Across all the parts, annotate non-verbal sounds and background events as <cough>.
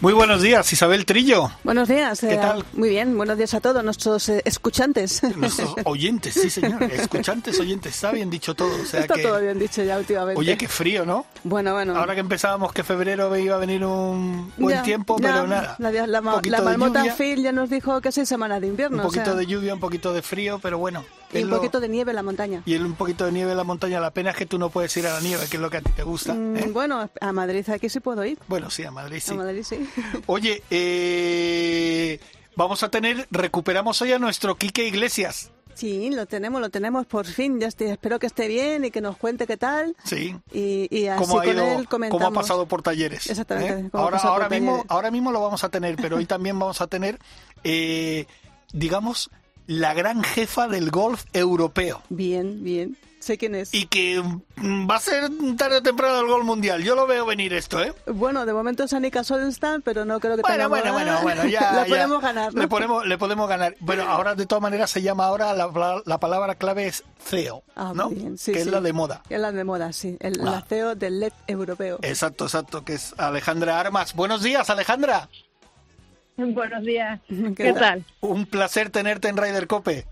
Muy buenos días, Isabel Trillo. Buenos días. ¿Qué eh, tal? Muy bien, buenos días a todos nuestros eh, escuchantes. Nuestros <laughs> oyentes, sí señor, escuchantes, oyentes, está bien dicho todo. O sea Está que, todo bien dicho ya últimamente. Oye, qué frío, ¿no? Bueno, bueno. Ahora que empezábamos que febrero iba a venir un buen Ya, tiempo, ya, pero nada. La, la, la, la marmota Phil ya nos dijo que seis semanas de invierno. un poquito o sea, de lluvia, un poquito de frío, pero bueno. Y un lo- poquito de nieve en la montaña. y un poquito de nieve en la montaña. La pena es que tú no puedes ir a la nieve, que es lo que a ti te gusta. Mm, ¿eh? Bueno, a Madrid aquí sí puedo ir. Bueno, sí, a Madrid sí. A Madrid sí. <laughs> Oye, eh, vamos a tener, recuperamos hoy a nuestro Quique Iglesias. Sí, lo tenemos, lo tenemos por fin. Ya estoy, espero que esté bien y que nos cuente qué tal. Sí. Y, y así cómo ha, con él comentamos. cómo ha pasado por talleres. Exactamente, ¿eh? Ahora, ahora, mismo, talleres. ahora mismo lo vamos a tener, pero hoy también vamos a tener, eh, digamos, la gran jefa del golf europeo. Bien, bien. Sé quién es. Y que mm, va a ser tarde o temprano el gol mundial. Yo lo veo venir esto, ¿eh? Bueno, de momento es Annika Solenstam, pero no creo que Bueno, tengamos- bueno, bueno, bueno, ya. <laughs> La ya. podemos ganar, ¿no? Le podemos, le podemos ganar. Bueno, <laughs> ahora de todas maneras se llama ahora, la, la palabra clave es CEO, Ah, ¿no? bien, sí, que es sí. la de moda. Es la de moda, sí. El Ah. la CEO del LED europeo. Exacto, exacto, que es Alejandra Armas. Buenos días, Alejandra. <laughs> Buenos días. <laughs> ¿Qué ¿Qué tal? Un placer tenerte en Ryder Cope.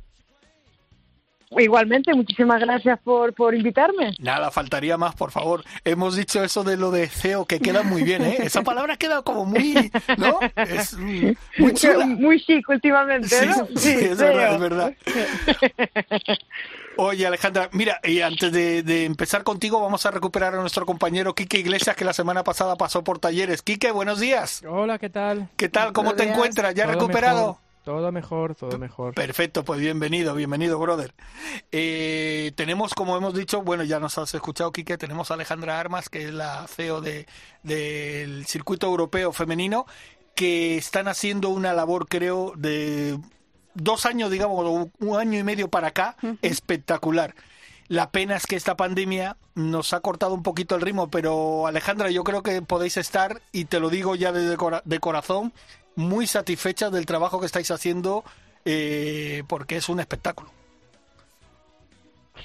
Igualmente, muchísimas gracias por, por invitarme. Nada, faltaría más, por favor. Hemos dicho eso de lo de CEO, que queda muy bien, ¿eh? Esa palabra queda como muy, ¿no? Es <laughs> muy chula. Muy chic últimamente, Sí, ¿no? sí, es verdad, es verdad. Oye, Alejandra, mira, y antes de, de empezar contigo, vamos a recuperar a nuestro compañero Quique Iglesias, que la semana pasada pasó por talleres. Quique, buenos días. Hola, ¿qué tal? ¿Qué tal? ¿Cómo te días. encuentras? ¿Ya Todo recuperado? mejor, todo mejor, todo mejor. Perfecto, pues bienvenido, bienvenido, brother. Eh, tenemos, como hemos dicho, bueno, ya nos has escuchado, Quique, tenemos a Alejandra Armas, que es la CEO de, del circuito europeo femenino, que están haciendo una labor, creo, de dos años, digamos, un año y medio para acá, espectacular. La pena es que esta pandemia nos ha cortado un poquito el ritmo, pero Alejandra, yo creo que podéis estar, y te lo digo ya de, cora- de corazón, muy satisfechas del trabajo que estáis haciendo, eh, porque es un espectáculo.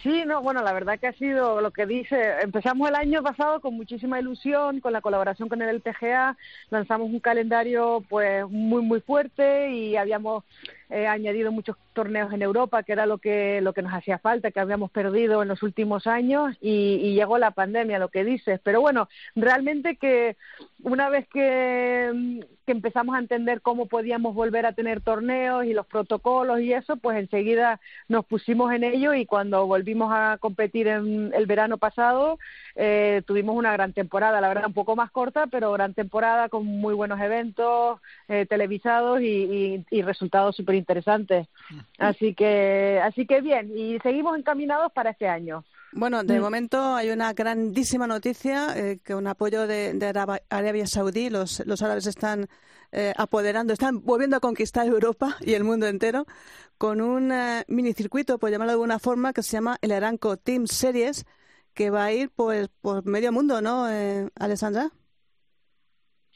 Sí, no, bueno, la verdad que ha sido lo que dice. Empezamos el año pasado con muchísima ilusión, con la colaboración con el LPGA, lanzamos un calendario pues muy muy fuerte y habíamos eh, añadido muchos torneos en Europa, que era lo que lo que nos hacía falta, que habíamos perdido en los últimos años y, llegó la pandemia, lo que dices. Pero bueno, realmente que una vez que, mm, que empezamos a entender cómo podíamos volver a tener torneos y los protocolos y eso, pues enseguida nos pusimos en ello y cuando volvimos a competir en el verano pasado eh, tuvimos una gran temporada, la verdad un poco más corta, pero gran temporada con muy buenos eventos eh, televisados y, y- y resultados súper interesantes. Así que, así que bien, y seguimos encaminados para este año. Bueno, de momento hay una grandísima noticia, eh, que un apoyo de, de Arabia Saudí, los, los árabes están eh, apoderando, están volviendo a conquistar Europa <laughs> y el mundo entero con un eh, minicircuito, por llamarlo de alguna forma, que se llama el Aranco Team Series, que va a ir pues por medio mundo, ¿no, eh, Alessandra?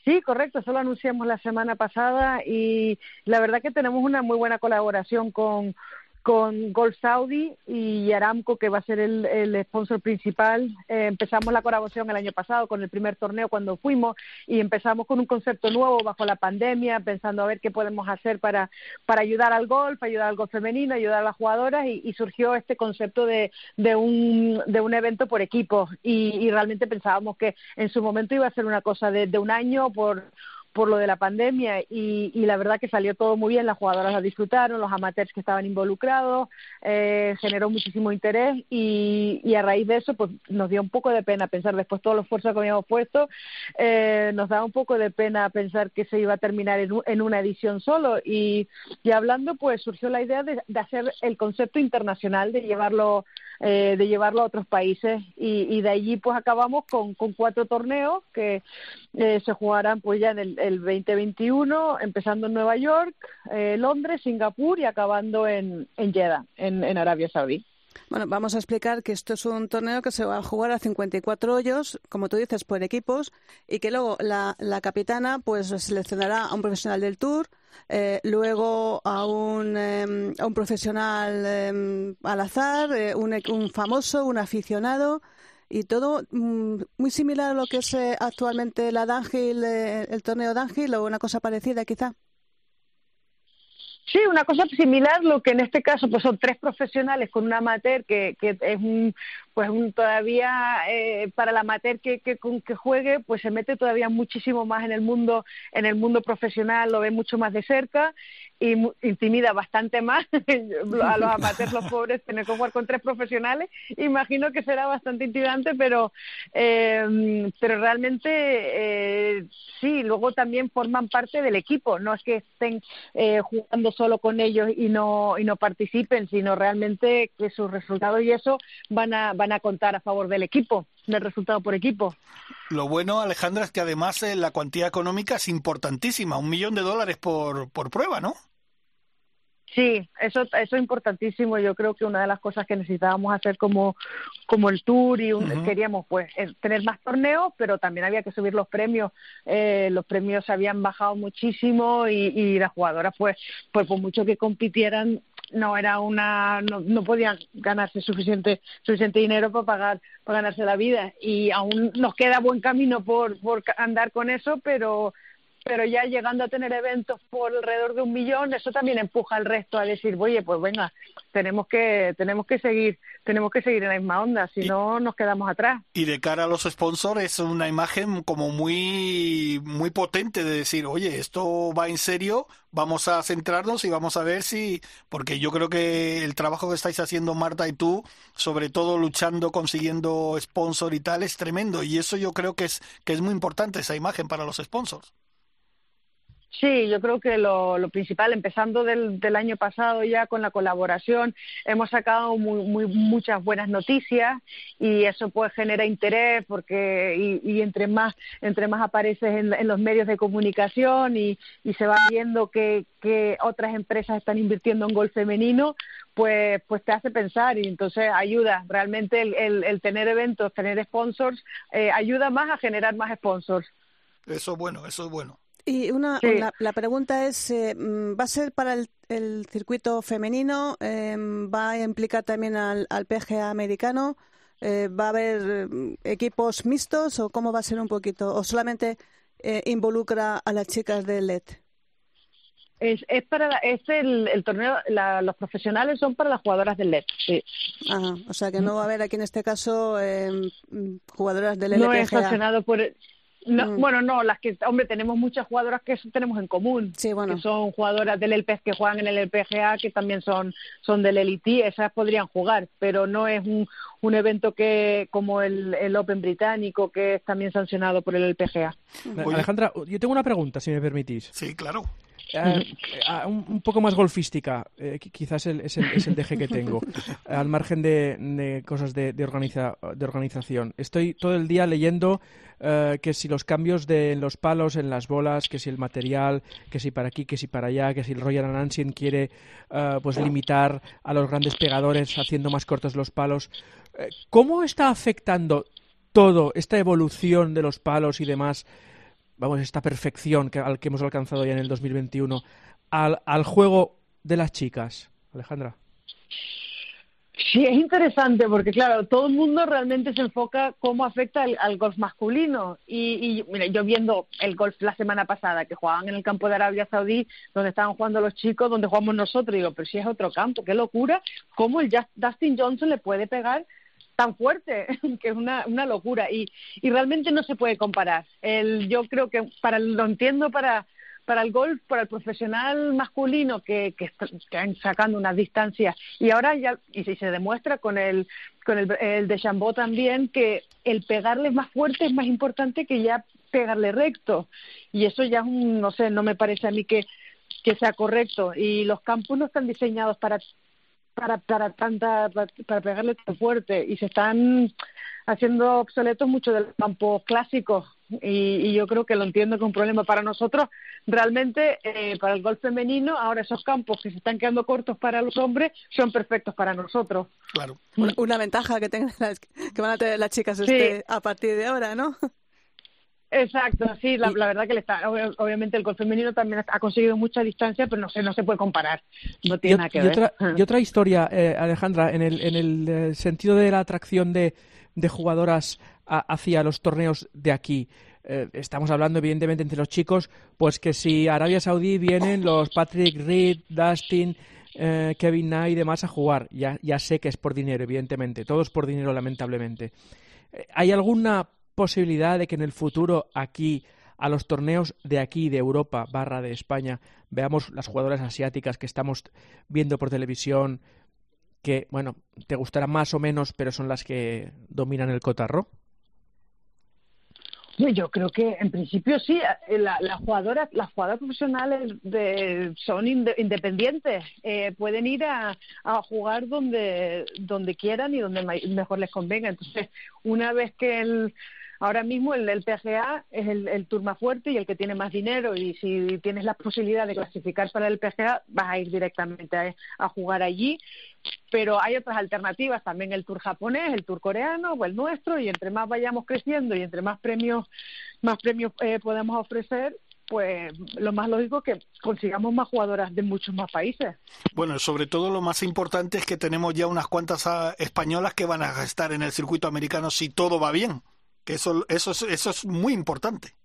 Sí, correcto, eso lo anunciamos la semana pasada y la verdad que tenemos una muy buena colaboración con, con Golf Saudi y Aramco, que va a ser el, el sponsor principal. Eh, empezamos la colaboración el año pasado con el primer torneo cuando fuimos y empezamos con un concepto nuevo bajo la pandemia, pensando a ver qué podemos hacer para, para ayudar al golf, ayudar al golf femenino, ayudar a las jugadoras y, y surgió este concepto de, de, un, de un evento por equipos y, y realmente pensábamos que en su momento iba a ser una cosa de, de un año por por lo de la pandemia y, y la verdad que salió todo muy bien, las jugadoras la disfrutaron, los amateurs que estaban involucrados, eh, generó muchísimo interés y, a raíz de eso pues nos dio un poco de pena pensar después todo el esfuerzo que habíamos puesto, eh, nos daba un poco de pena pensar que se iba a terminar en, en una edición solo y, y hablando pues surgió la idea de, de hacer el concepto internacional, de llevarlo eh, de llevarlo a otros países y, de allí pues acabamos con, con cuatro torneos que eh, se jugarán pues ya en el, el 2021 empezando en Nueva York, eh, Londres, Singapur y acabando en, en Jeddah, en, en Arabia Saudí. Bueno, vamos a explicar que esto es un torneo que se va a jugar a 54 hoyos, como tú dices, por equipos, y que luego la, la capitana pues seleccionará a un profesional del Tour, eh, luego a un, em, a un profesional em, al azar, eh, un, un, famoso, un aficionado, y todo mm, muy similar a lo que es eh, actualmente la Dangil, el torneo Dangil, o una cosa parecida quizá. Sí, una cosa similar, lo que en este caso pues son tres profesionales con un amateur que, que es un, pues todavía eh, para el amateur que, que, que juegue pues se mete todavía muchísimo más en el mundo en el mundo profesional lo ve mucho más de cerca y intimida bastante más <laughs> a los amateurs los pobres tener que jugar con tres profesionales. Imagino que será bastante intimidante pero eh, pero realmente eh, sí luego también forman parte del equipo. No es que estén eh, jugando solo con ellos y no y no participen sino realmente que sus resultados y eso van a van a contar a favor del equipo del resultado por equipo lo bueno Alejandra es que además eh, la cuantía económica es importantísima un millón de dólares por por prueba no Sí, eso, eso es importantísimo. Yo creo que una de las cosas que necesitábamos hacer como, como el tour y queríamos pues tener más torneos, pero también había que subir los premios. Eh, los premios habían bajado muchísimo y, y las jugadoras pues, pues por mucho que compitieran no era una no, no podían ganarse suficiente suficiente dinero para pagar para ganarse la vida. Y aún nos queda buen camino por por andar con eso pero pero ya llegando a tener eventos por alrededor de un millón, eso también empuja al resto a decir, oye, pues venga, tenemos que, tenemos que seguir, tenemos que seguir en la misma onda, si no nos quedamos atrás. Y de cara a los sponsors es una imagen como muy, muy potente de decir, oye, esto va en serio, vamos a centrarnos y vamos a ver si, porque yo creo que el trabajo que estáis haciendo Marta y tú, sobre todo luchando, consiguiendo sponsor y tal, es tremendo. Y eso yo creo que es, que es muy importante, esa imagen para los sponsors. Sí, yo creo que lo, lo principal, empezando del, del, año pasado ya con la colaboración, hemos sacado muy, muy, muchas buenas noticias y eso pues genera interés porque y, entre más entre más apareces en, los medios de comunicación y, y se va viendo que, que otras empresas están invirtiendo en golf femenino, pues pues te hace pensar y entonces ayuda realmente el, el, el tener eventos, tener sponsors, eh, ayuda más a generar más sponsors. Eso es bueno, eso es bueno. Y una, sí. la, la, pregunta es, eh, mm, ¿va a ser para el, el circuito femenino? Eh, ¿Va a implicar también al, al PGA americano? Eh, ¿Va a haber mm, equipos mixtos o cómo va a ser un poquito? ¿O solamente eh, involucra a las chicas del LED? Es, es para es el, el torneo la, los profesionales son para las jugadoras del LED sí. Ajá, o sea que no va a haber aquí en este caso eh, jugadoras del LPGA no es sancionado por no, mm. Bueno, no, las que, hombre, tenemos muchas jugadoras que tenemos en común, sí, bueno. que son jugadoras del LPG que juegan en el LPGA, que también son, son del Elite, esas podrían jugar, pero no es un, un evento que como el, el Open británico, que es también sancionado por el LPGA. Alejandra, yo tengo una pregunta, si me permitís. Sí, claro. Eh, un, un, poco más golfística, eh, quizás el, es, el, es el deje que tengo, <laughs> al margen de, de cosas de, de, organiza, de, organización. Estoy todo el día leyendo eh, que si los cambios de los palos en las bolas, que si el material, que si para aquí, que si para allá, que si el Royal Ancient quiere eh, pues limitar a los grandes pegadores haciendo más cortos los palos. Eh, ¿Cómo está afectando todo esta evolución de los palos y demás? Vamos, esta perfección que, al que hemos alcanzado ya en el 2021 al, al juego de las chicas, Alejandra? Sí, es interesante porque, claro, todo el mundo realmente se enfoca cómo afecta al, al golf masculino. Y, y, mira, yo viendo el golf la semana pasada, que jugaban en el campo de Arabia Saudí, donde estaban jugando los chicos, donde jugamos nosotros, digo, pero si es otro campo, qué locura, cómo el Dustin Johnson le puede pegar tan fuerte, <laughs> que es una, una locura y, y realmente no se puede comparar. El, yo creo que para lo entiendo para para el golf, para el profesional masculino que, que están sacando unas distancias y ahora ya y se demuestra con el con el, el de Chambó también que el pegarle más fuerte es más importante que ya pegarle recto y eso ya no sé no me parece a mí que que sea correcto y los campos no están diseñados para para, para tanta, para, para pegarle tan fuerte y se están haciendo obsoletos muchos de los campos clásicos y, y, yo creo que lo entiendo que es un problema para nosotros. Realmente, eh, para el golf femenino, ahora esos campos que se están quedando cortos para los hombres son perfectos para nosotros. Claro. Una, una ventaja que, tengan las, que van a tener las chicas este, a partir de ahora, ¿no? Exacto, sí, la, la, verdad que le está, obviamente el golf femenino también ha conseguido mucha distancia, pero no se, no se puede comparar, no tiene y, nada que y ver. Otra, y <laughs> otra historia, eh, Alejandra, en el, en el eh, sentido de la atracción de, de jugadoras a, hacia los torneos de aquí. Eh, estamos hablando, evidentemente, entre los chicos, pues que si Arabia Saudí vienen los Patrick Reed, Dustin, eh, Kevin Knight y demás a jugar. Ya, ya sé que es por dinero, evidentemente, todo es por dinero, lamentablemente. ¿Hay alguna posibilidad de que en el futuro aquí a los torneos de aquí, de Europa, barra de España, veamos las jugadoras asiáticas que estamos viendo por televisión, que, bueno, te gustarán más o menos, pero son las que dominan el cotarro? Yo creo que en principio sí, las la jugadoras, las jugadoras profesionales son inde, independientes, eh, pueden ir a, a, jugar donde donde quieran y donde mejor les convenga. Entonces, una vez que el ahora mismo el, el PGA es el, tour más fuerte y el que tiene más dinero. Y si tienes la posibilidad de clasificar para el PGA vas a ir directamente a, a jugar allí. Pero hay otras alternativas. También el tour japonés el tour coreano o el nuestro. Y entre más vayamos creciendo y entre más premios más premios eh, podemos ofrecer pues lo más lógico es que consigamos más jugadoras de muchos más países. Bueno, sobre todo lo más importante es que tenemos ya unas cuantas españolas que van a estar en el circuito americano si todo va bien que eso, eso, es, eso es muy importante.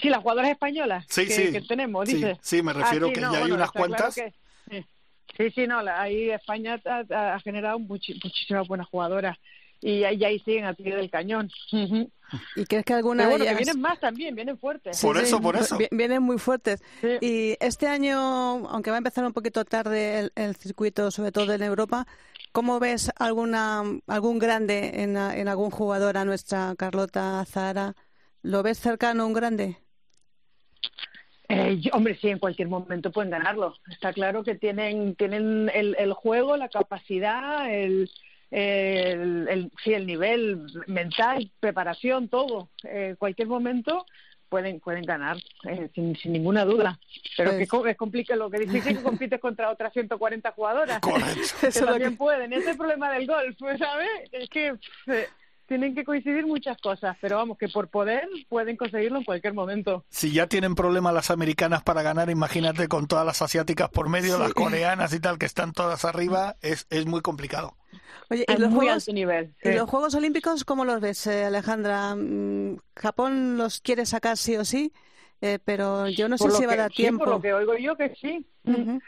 Sí, las jugadoras españolas sí, que, sí. que tenemos, dice. Sí, sí me refiero ah, sí, que no, ya bueno, hay unas cuantas. Claro que, sí, sí, no, la, ahí España ha, ha generado much, muchísimas buenas jugadoras y ahí, ahí siguen a pie del cañón. ¿Y crees que alguna Pero bueno, de ellas... que vienen más también, vienen fuertes. Sí, por eso, por eso. Vienen muy fuertes. Sí. Y este año, aunque va a empezar un poquito tarde el, el circuito, sobre todo en Europa, ¿cómo ves alguna algún grande en, en algún jugador a nuestra Carlota Zara? ¿Lo ves cercano un grande? Eh, hombre, sí, en cualquier momento pueden ganarlo. Está claro que tienen, tienen el, el juego, la capacidad, el, el, el, sí, el nivel mental, preparación, todo. En eh, cualquier momento pueden pueden ganar eh, sin, sin, ninguna duda pero pues... que es complica lo que difícil que compites contra otras 140 jugadoras Correcto. que también que... pueden ese es el problema del golf ¿sabes? es que eh, tienen que coincidir muchas cosas, pero vamos, que por poder pueden conseguirlo en cualquier momento. Si ya tienen problemas las americanas para ganar, imagínate con todas las asiáticas por medio, sí. las coreanas y tal, que están todas arriba, es, es muy complicado. Oye, ¿y los, juegos, nivel, sí. ¿y los Juegos Olímpicos cómo los ves, eh, Alejandra? Mm, ¿Japón los quiere sacar sí o sí? Eh, pero yo no por sé si que, va a dar tiempo. Sí, por lo que oigo yo que sí. Uh -huh.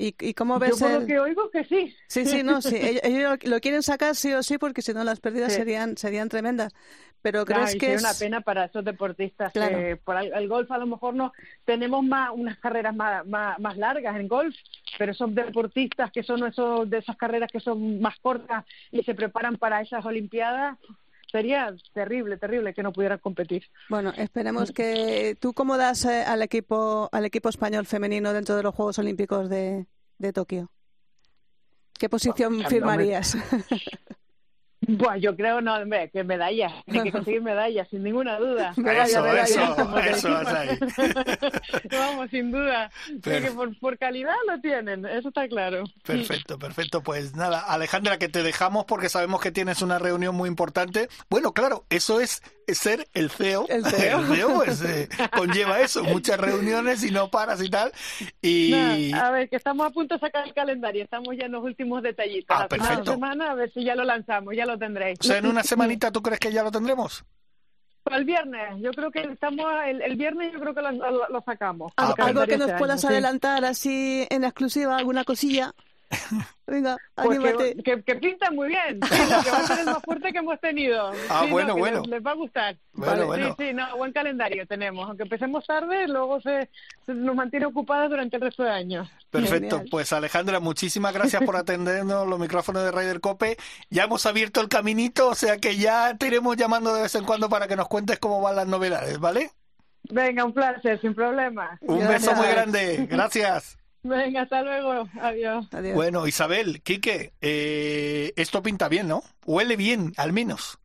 ¿Y, ¿Y cómo ves Yo por el... lo que oigo que sí. Sí, sí, no, sí. <laughs> ellos, ellos, lo quieren sacar sí o sí porque si no las pérdidas Sí. serían serían tremendas. Pero Claro, crees y que es... una pena para esos deportistas Claro. que por el, el golf a lo mejor no tenemos más unas carreras más, más, más largas en golf, pero esos deportistas que son esos de esas carreras que son más cortas y se preparan para esas olimpiadas sería terrible, terrible que no pudieran competir. Bueno, esperemos que tú cómo das eh, al equipo al equipo español femenino dentro de los Juegos Olímpicos de, de Tokio. ¿Qué posición firmarías? <laughs> Bueno, yo creo no, hombre, que medallas, hay <laughs> que conseguir medallas, sin ninguna duda. Medalla, <laughs> Eso, medalla, eso, eso, ahí. <laughs> Vamos, sin duda. Pero- que por, por calidad lo tienen, eso está claro. Perfecto, perfecto. Pues nada, Alejandra, que te dejamos porque sabemos que tienes una reunión muy importante. Bueno, claro, eso es ser el CEO. El <laughs> CEO. pues eh, conlleva eso, muchas reuniones y no paras y tal. Y Nada, a ver, que estamos a punto de sacar el calendario, estamos ya en los últimos detallitos. Ah, La perfecto. semana a ver si ya lo lanzamos, ya lo tendréis. o sea, en una semanita, ¿tú crees que ya lo tendremos? El viernes, yo creo que estamos el, el viernes yo creo que lo, lo- lo sacamos. Ah, El ¿Algo que nos puedas sí. adelantar así en exclusiva, alguna cosilla? Venga, Pues anímate. que, que, que pinta muy bien, <laughs> sí, que va a ser el más fuerte que hemos tenido. Ah, Sí, bueno, no, bueno. Les, les va a gustar. Bueno, Vale, bueno. Sí, sí, no, buen calendario tenemos. Aunque empecemos tarde, luego se, se nos mantiene ocupadas durante el resto de años. Perfecto, Genial. pues Alejandra, muchísimas gracias por <laughs> atendernos los micrófonos de Ryder Cope. Ya hemos abierto el caminito, o sea que ya te iremos llamando de vez en cuando para que nos cuentes cómo van las novedades, ¿vale? Venga, un placer, sin problema. Un Gracias. beso muy grande, gracias. Venga, hasta luego. Adiós. Adiós. Bueno, Isabel, Quique, eh, esto pinta bien, ¿no? Huele bien, al menos.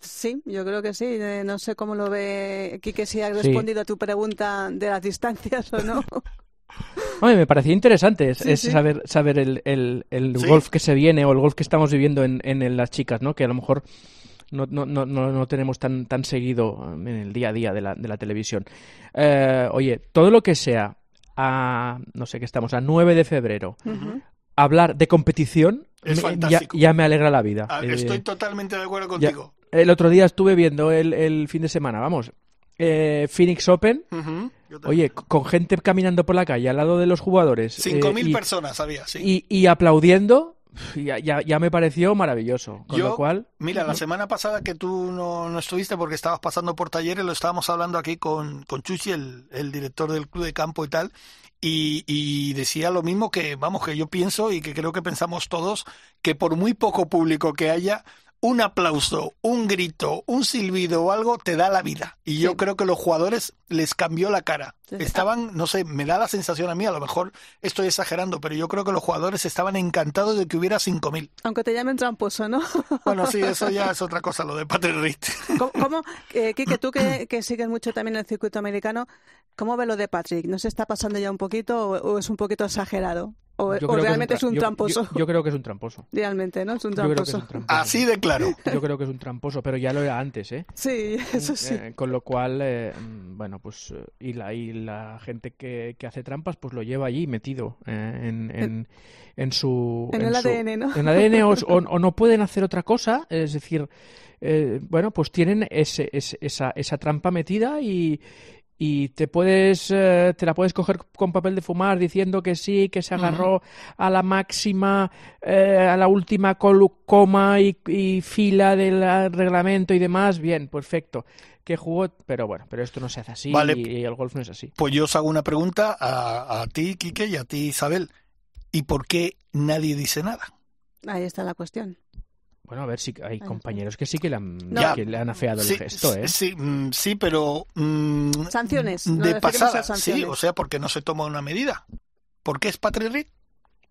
Sí, yo creo que sí. Eh, No sé cómo lo ve Quique, si ha respondido a tu pregunta de las distancias o no. <laughs> Oye, me parecía interesante es, Sí, es sí. saber, saber el, el, el Sí. golf que se viene o el golf que estamos viviendo en, las chicas, ¿no? Que a lo mejor no, no, no, no, no tenemos tan, tan seguido en el día a día de la, de la televisión. Eh, oye, todo lo que sea a, no sé qué estamos, a 9 de febrero, hablar de competición Es me- ya, fantástico. ya me alegra la vida. Ah, Eh, Estoy totalmente de acuerdo ya- contigo. el otro día estuve viendo el, el fin de semana, vamos, eh, Phoenix Open. Oye, con gente caminando por la calle al lado de los jugadores. Cinco eh, mil y- personas había, sí. y, y aplaudiendo, ya, ya, ya me pareció maravilloso. Con Yo- lo cual, Mira, la semana pasada que tú no, no estuviste porque estabas pasando por talleres, lo estábamos hablando aquí con, con Chuchi, el, el director del club de campo y tal, y, y decía lo mismo que, vamos, que yo pienso y que creo que pensamos todos, que por muy poco público que haya, un aplauso, un grito, un silbido o algo te da la vida. Y yo Sí. creo que los jugadores les cambió la cara. Estaban, no sé, me da la sensación a mí, a lo mejor estoy exagerando, pero yo creo que los jugadores estaban encantados de que hubiera 5.000. Aunque te llamen tramposo, ¿no? <laughs> Bueno, sí, eso ya es <laughs> otra cosa, lo de Patrick Reed. ¿Cómo, cómo eh, Quique, tú que, <clears throat> que sigues mucho también el circuito americano, ¿cómo ves lo de Patrick? ¿No se está pasando ya un poquito o, o es un poquito exagerado? ¿O, yo o creo que realmente es un tramposo? Yo, yo creo que es un tramposo. <laughs> Realmente, ¿no? Es un Yo creo que es tramposo. un tramposo. Así de claro. <laughs> Yo creo que es un tramposo, pero ya lo era antes, ¿eh? Sí, eso sí. Eh, con lo cual, eh, mm, bueno, pues eh, y la, y la gente que, que hace trampas, pues lo lleva allí metido eh, en, en, en su... En el su- ADN, ¿no? En ADN o, o- <laughs> o no pueden hacer otra cosa, es decir, eh, bueno, pues tienen ese, ese- esa, esa trampa metida y, y te puedes eh, te la puedes coger con papel de fumar diciendo que sí, que se agarró a la máxima, eh, a la última coma y, y fila del ah, reglamento y demás, bien, perfecto. Que jugó, pero bueno, pero esto no se hace así Vale. y, y el golf no es así. Pues yo os hago una pregunta a, a ti, Quique, y a ti, Isabel. ¿Y por qué nadie dice nada? Ahí está la cuestión. Bueno, a ver si hay compañeros que sí que le han, que le han afeado el gesto, ¿eh? sí, mm, sí, pero... mm, Sanciones, De pasada, a sanciones. sí, o sea, porque no se toma una medida. ¿Por qué es Patrick Reed?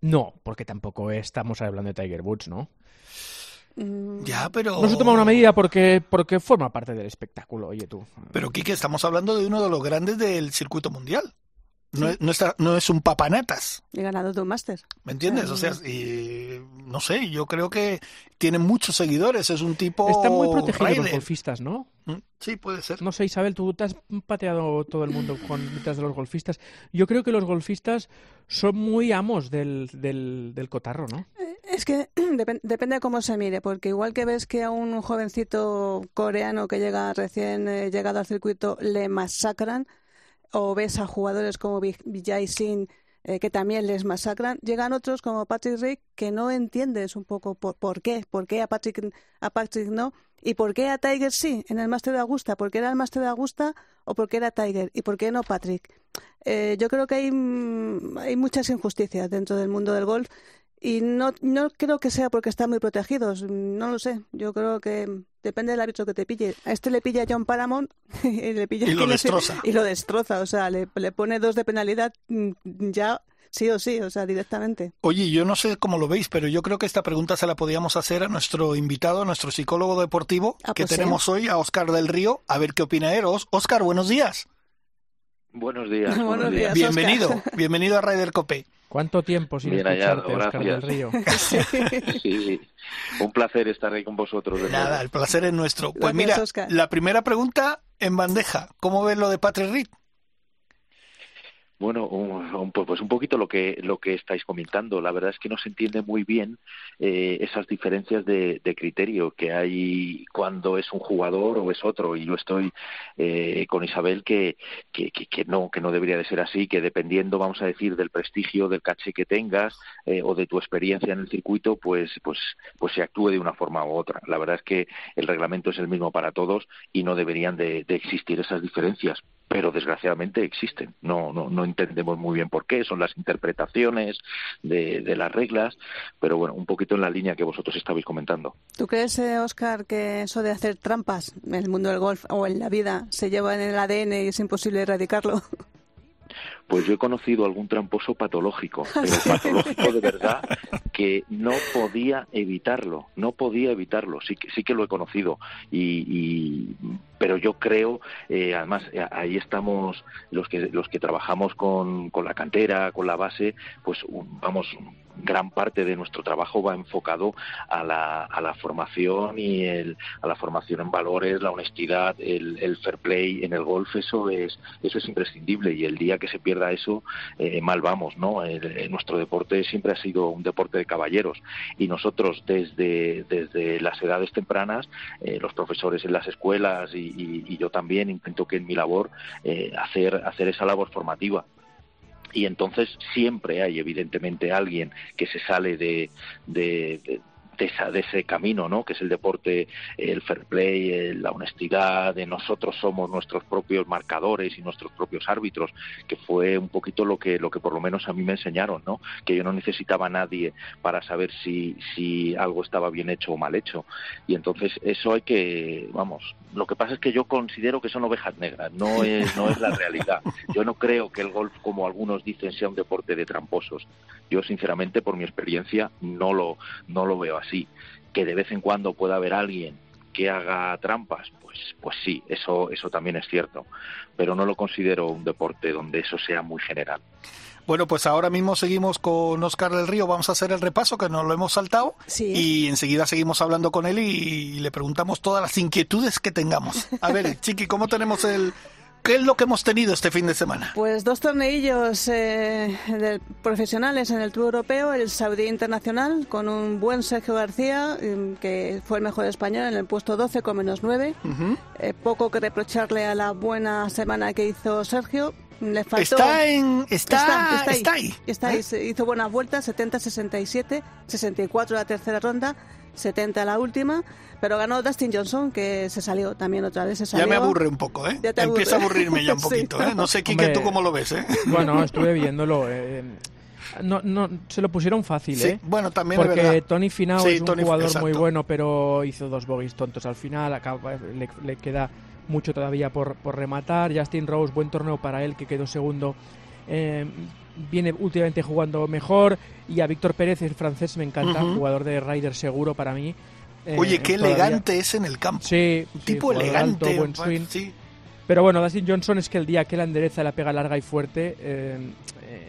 No, porque tampoco estamos hablando de Tiger Woods, ¿no? Mm, Ya, pero... No se toma una medida porque, porque forma parte del espectáculo, oye tú. Pero, Quique, estamos hablando de uno de los grandes del circuito mundial. No, es, no, está- no es un papanatas, He ganado tu máster. ¿me entiendes? O sea, y, no sé, yo creo que tiene muchos seguidores, es un tipo... Están muy protegidos los Ryder. golfistas, ¿no? Mm, Sí, puede ser. No sé, Isabel, tú te has pateado todo el mundo con detrás de los golfistas. Yo creo que los golfistas son muy amos del, del, del cotarro, ¿no? Es que <clears throat> depen- depende de cómo se mire, porque igual que ves que a un jovencito coreano que llega recién eh, llegado al circuito le masacran, o ves a jugadores como Vi- Vijay Singh eh, que también les masacran, llegan otros como Patrick Rick que no entiendes un poco por, por qué, por qué a Patrick, a Patrick no, y por qué a Tiger sí en el Máster de Augusta, por qué era el Máster de Augusta o por qué era Tiger y por qué no Patrick. Eh, yo creo que hay, mm, hay muchas injusticias dentro del mundo del golf y no, no creo que sea porque están muy protegidos, no lo sé. Yo creo que depende del árbitro que te pille. A este le pilla John Paramount <laughs> y le pilla Y lo que no sé- destroza. y lo destroza, o sea, le, le pone dos de penalidad mm, ya sí o sí, o sea, directamente. Oye, yo no sé cómo lo veis, pero yo creo que esta pregunta se la podíamos hacer a nuestro invitado, a nuestro psicólogo deportivo Ah, que pues sí. tenemos hoy, a Oscar del Río, a ver qué opina él. Os- Oscar, buenos días. Buenos días. <laughs> Buenos días. Bienvenido, <laughs> bienvenido a Ryder Copé. ¿Cuánto tiempo sin Bien hallado, escucharte, Oscar del. Río? <laughs> Sí, sí. Un placer estar ahí con vosotros. de Nada, nuevo. el placer es nuestro. Pues Gracias, mira, la primera pregunta en bandeja. ¿Cómo ves lo de Patrick Reed? Bueno, un, po- pues un poquito lo que lo que estáis comentando. La verdad es que no se entiende muy bien eh, esas diferencias de, criterio que hay cuando es un jugador o es otro. Y yo estoy eh, con Isabel que, que, no que no debería de ser así. Que dependiendo, vamos a decir, del prestigio, del caché que tengas eh, o de tu experiencia en el circuito, pues pues pues se actúe de una forma u otra. La verdad es que el reglamento es el mismo para todos y no deberían de, de existir esas diferencias pero desgraciadamente existen. No, no, no entendemos muy bien por qué, son las interpretaciones de, de las reglas, pero bueno, un poquito en la línea que vosotros estabais comentando. ¿Tú crees, eh, Oscar, que eso de hacer trampas en el mundo del golf o en la vida se lleva en el ADN y es imposible erradicarlo? <laughs> Pues yo he conocido algún tramposo patológico, <laughs> pero patológico de verdad, que no podía evitarlo, no podía evitarlo, sí que, sí que lo he conocido. Y, pero yo creo, eh, además, eh, ahí estamos los que, los que trabajamos con, con la cantera, con la base, pues vamos, gran parte de nuestro trabajo va enfocado a la, a la formación y el, a la formación en valores, la honestidad, el, el, fair play en el golf, eso es, eso es imprescindible y el día que se pierda eso, eh, mal vamos, ¿no? nuestro deporte siempre ha sido un deporte de caballeros y nosotros desde, desde las edades tempranas, eh, los profesores en las escuelas y, yo también intento que en mi labor eh, hacer, hacer esa labor formativa y entonces siempre hay evidentemente alguien que se sale de, de, ese camino, ¿no? Que es el deporte, el fair play, la honestidad, de nosotros somos nuestros propios marcadores y nuestros propios árbitros, que fue un poquito lo que, lo que por lo menos a mí me enseñaron, ¿no? Que yo no necesitaba a nadie para saber si, si algo estaba bien hecho o mal hecho. Y entonces eso hay que, vamos, lo que pasa es que yo considero que son ovejas negras, no es, no es la <laughs> realidad. Yo no creo que el golf, como algunos dicen, sea un deporte de tramposos. Yo, sinceramente, por mi experiencia, no lo, no lo veo así. Que de vez en cuando pueda haber alguien que haga trampas, pues, pues sí, eso, eso también es cierto. Pero no lo considero un deporte donde eso sea muy general. Bueno, pues ahora mismo seguimos con Oscar del Río, vamos a hacer el repaso que nos lo hemos saltado y enseguida seguimos hablando con él y, le preguntamos todas las inquietudes que tengamos. A ver, Chiqui, ¿cómo tenemos el, ¿Qué es lo que hemos tenido este fin de semana? Pues dos torneillos eh, profesionales en el Tour Europeo, el Saudí Internacional, con un buen Sergio García, em, que fue el mejor español en el puesto 12 con menos 9. Eh, poco que reprocharle a la buena semana que hizo Sergio, Está, en, está, está, ahí. Está ahí. ¿Eh? Hizo buenas vueltas, 70-67, 64 la tercera ronda, 70 la última, pero ganó Dustin Johnson, que se salió también otra vez. Ya me aburre un poco, ¿eh? Empieza a aburrirme ya un <laughs> poquito, ¿eh? No sé, Kike, tú cómo lo ves, ¿eh? Bueno, estuve <laughs> viéndolo. Eh, no, no, se lo pusieron fácil, ¿eh? Bueno, también Porque Tony Finau es un jugador muy bueno, pero hizo dos bogies tontos al final, acaba, le, le queda mucho todavía por, por rematar. Justin Rose, buen torneo para él, que quedó segundo. Eh, viene últimamente jugando mejor. Y a Víctor Pérez, el francés, me encanta, jugador de Ryder seguro para mí. Eh, Oye, qué elegante es en el campo. Sí, tipo elegante. buen swing. Pero bueno, Dustin Johnson es que el día que la endereza la pega larga y fuerte eh,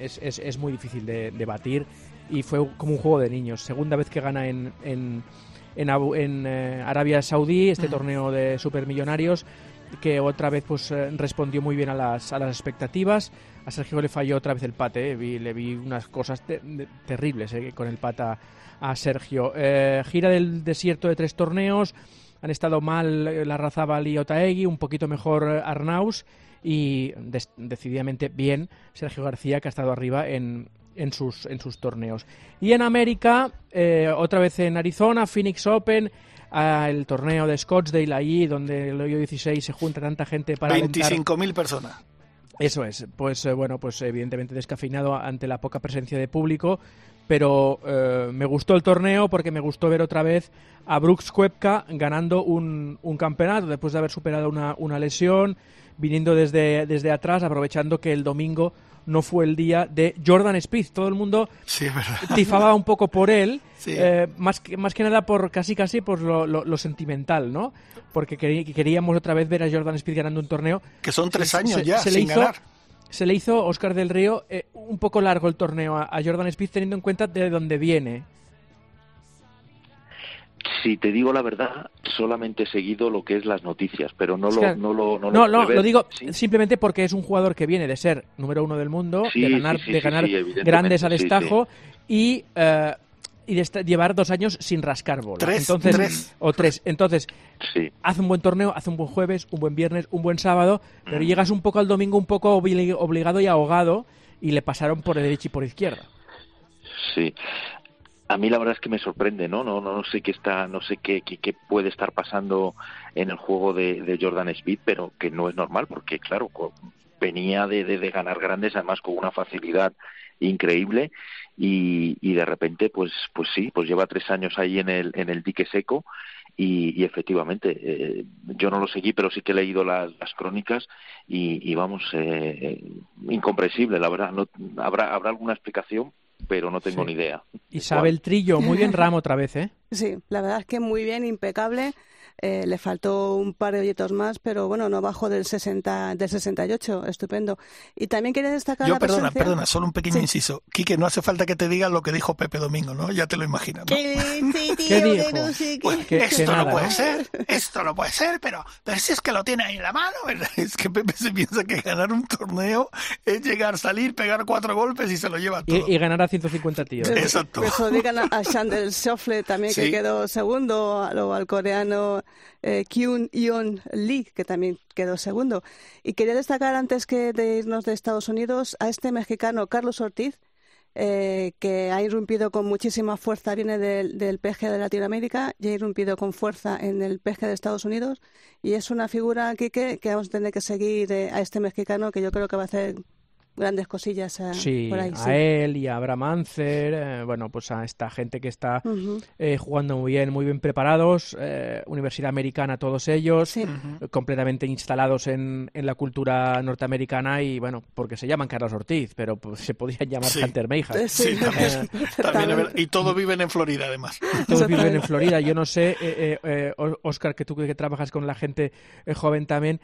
es, es, es, muy difícil de, de, batir y fue como un juego de niños. Segunda vez que gana en, en, en, Arabia Saudí este torneo de supermillonarios que otra vez pues eh, respondió muy bien a las, a las expectativas. A Sergio le falló otra vez el pate, eh, le vi unas cosas terribles eh, con el pata a Sergio. gira del desierto de tres torneos, han estado mal la Razabal y Otaegui, un poquito mejor Arnaus y decididamente bien Sergio García que ha estado arriba en, en, sus, en sus torneos. Y en América, otra vez en Arizona, Phoenix Open al torneo de Scottsdale allí donde el hoyo 16 se junta tanta gente para 25.000 personas. Eso es, pues eh, bueno, pues evidentemente descafeinado ante la poca presencia de público, pero eh, me gustó el torneo porque me gustó ver otra vez a Brooks Koepka ganando un, un campeonato después de haber superado una, una lesión, viniendo desde, desde atrás, aprovechando que el domingo no fue el día de Jordan Spieth. Todo el mundo <laughs> tifaba un poco por él, eh, más, que, más que nada por casi casi por lo, sentimental, ¿no? Porque queríamos otra vez ver a Jordan Spieth ganando un torneo. Que son tres años ya, se sin le hizo, ganar. Se le hizo Oscar del Río eh, un poco largo el torneo a, a Jordan Spieth teniendo en cuenta de dónde viene. Si te digo la verdad, solamente he seguido lo que es las noticias, pero no lo, no lo, no, lo, digo simplemente porque es un jugador que viene de ser número uno del mundo, de ganar, de ganar grandes a destajo y eh, y de llevar dos años sin rascar bola. Tres, Entonces, O tres. Entonces, hace un buen torneo, hace un buen jueves, un buen viernes, un buen sábado, pero mm. llegas un poco al domingo un poco obligado y ahogado y le pasaron por derecha y por izquierda. Sí, a mí la verdad es que me sorprende, ¿no? No, no, sé qué está, no sé qué, puede estar pasando en el juego de, Jordan Speed, pero que no es normal, porque claro, venía de, de, ganar grandes, además con una facilidad increíble y, y de repente pues pues sí pues lleva tres años ahí en el en el dique seco y, efectivamente eh, yo no lo seguí pero sí que he leído las, las crónicas y, vamos eh, incomprensible la verdad no habrá habrá alguna explicación pero no tengo ni idea. Isabel Trillo, muy bien <laughs> Ramo otra vez, ¿eh? Sí, la verdad es que muy bien, impecable. Eh, le faltó un par de hoyitos más, pero bueno, no bajó del 60, del 68, estupendo. Y también quería destacar Yo, la perdona, presencia- perdona, solo un pequeño inciso. Quique, no hace falta que te diga lo que dijo Pepe Domingo, ¿no? Ya te lo imaginas, ¿no? <laughs> ¿Qué dijo? Pues, Que- que esto nada, no puede ¿no? ser, esto no puede ser, pero, pero si es que lo tiene ahí en la mano, ¿verdad? Es que Pepe se piensa que ganar un torneo es llegar, salir, pegar cuatro golpes y se lo lleva todo. Y, y ganar a 150 tíos. Exacto. Lo digan a, a Chandel Schoffle también, que Sí. quedó segundo, luego al coreano eh, Kyun Lee, que también quedó segundo. Y quería destacar, antes que de irnos de Estados Unidos, a este mexicano Carlos Ortiz, eh, que ha irrumpido con muchísima fuerza, viene del, del PG de Latinoamérica y ha irrumpido con fuerza en el PG de Estados Unidos. Y es una figura, Quique, que vamos a tener que seguir eh, a este mexicano, que yo creo que va a hacer grandes cosillas eh, Sí, por ahí. a sí. él y a Abraham Ancer, eh, bueno, pues a esta gente que está eh, jugando muy bien, muy bien preparados, eh, Universidad Americana todos ellos, Sí. completamente instalados en, en la cultura norteamericana y bueno, porque se llaman Carlos Ortiz, pero pues, se podrían llamar Sí. Hunter Meijas. Sí, Sí, también. Y todos viven en Florida, además. Todos viven en Florida. Yo no sé, eh, eh, eh, Oscar, que tú que trabajas con la gente eh, joven también,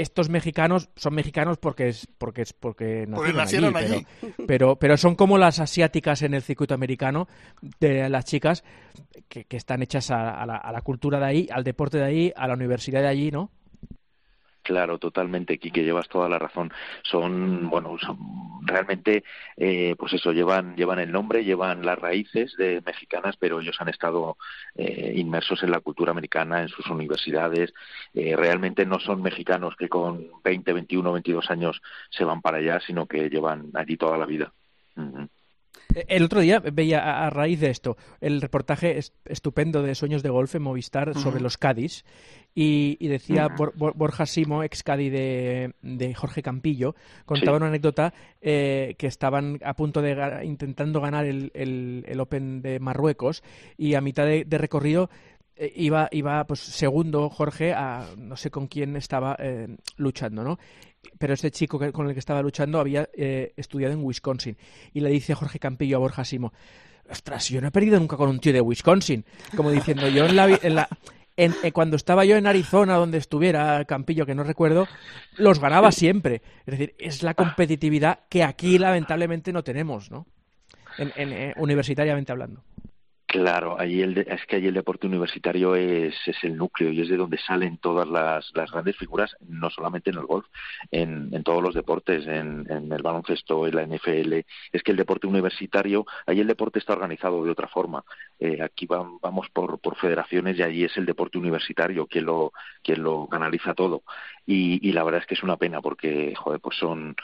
estos mexicanos son mexicanos porque es porque es porque nacieron, nacieron allí, allí. Pero, pero pero son como las asiáticas en el circuito americano de las chicas que, que están hechas a, a la, a la cultura de ahí, al deporte de ahí, a la universidad de allí, ¿no? Claro, totalmente, Quique, llevas toda la razón. Son, bueno, realmente, eh, pues eso, llevan, llevan el nombre, llevan las raíces de mexicanas, pero ellos han estado eh, inmersos en la cultura americana, en sus universidades. Eh, realmente no son mexicanos que con 20, 21, 22 años se van para allá, sino que llevan allí toda la vida. El otro día veía a, a raíz de esto el reportaje es- estupendo de Sueños de Golf en Movistar sobre los Cádiz y, y decía Borja Simo, ex Cádiz de, de Jorge Campillo, contaba Sí. una anécdota eh, que estaban a punto de intentando ganar el, el- el Open de Marruecos y a mitad de, de recorrido eh, iba, iba pues segundo Jorge a no sé con quién estaba eh, luchando, ¿no? Pero este chico que- con el que estaba luchando había eh, estudiado en Wisconsin y le dice Jorge Campillo a Borja Simo, ostras, yo no he perdido nunca con un tío de Wisconsin, como diciendo yo en la, en la en- eh, cuando estaba yo en Arizona, donde estuviera Campillo, que no recuerdo, los ganaba siempre. Es decir, es la competitividad que aquí lamentablemente no tenemos, ¿no? En, en, eh, universitariamente hablando. Claro, allí el de- es que allí el deporte universitario es, es el núcleo y es de donde salen todas las, las grandes figuras, no solamente en el golf, en, en todos los deportes, en, en el baloncesto, en la NFL. Es que el deporte universitario, allí el deporte está organizado de otra forma. Eh, aquí vam- vamos por, por federaciones y allí es el deporte universitario quien lo, quien lo canaliza todo. Y, y la verdad es que es una pena porque, joder, pues son,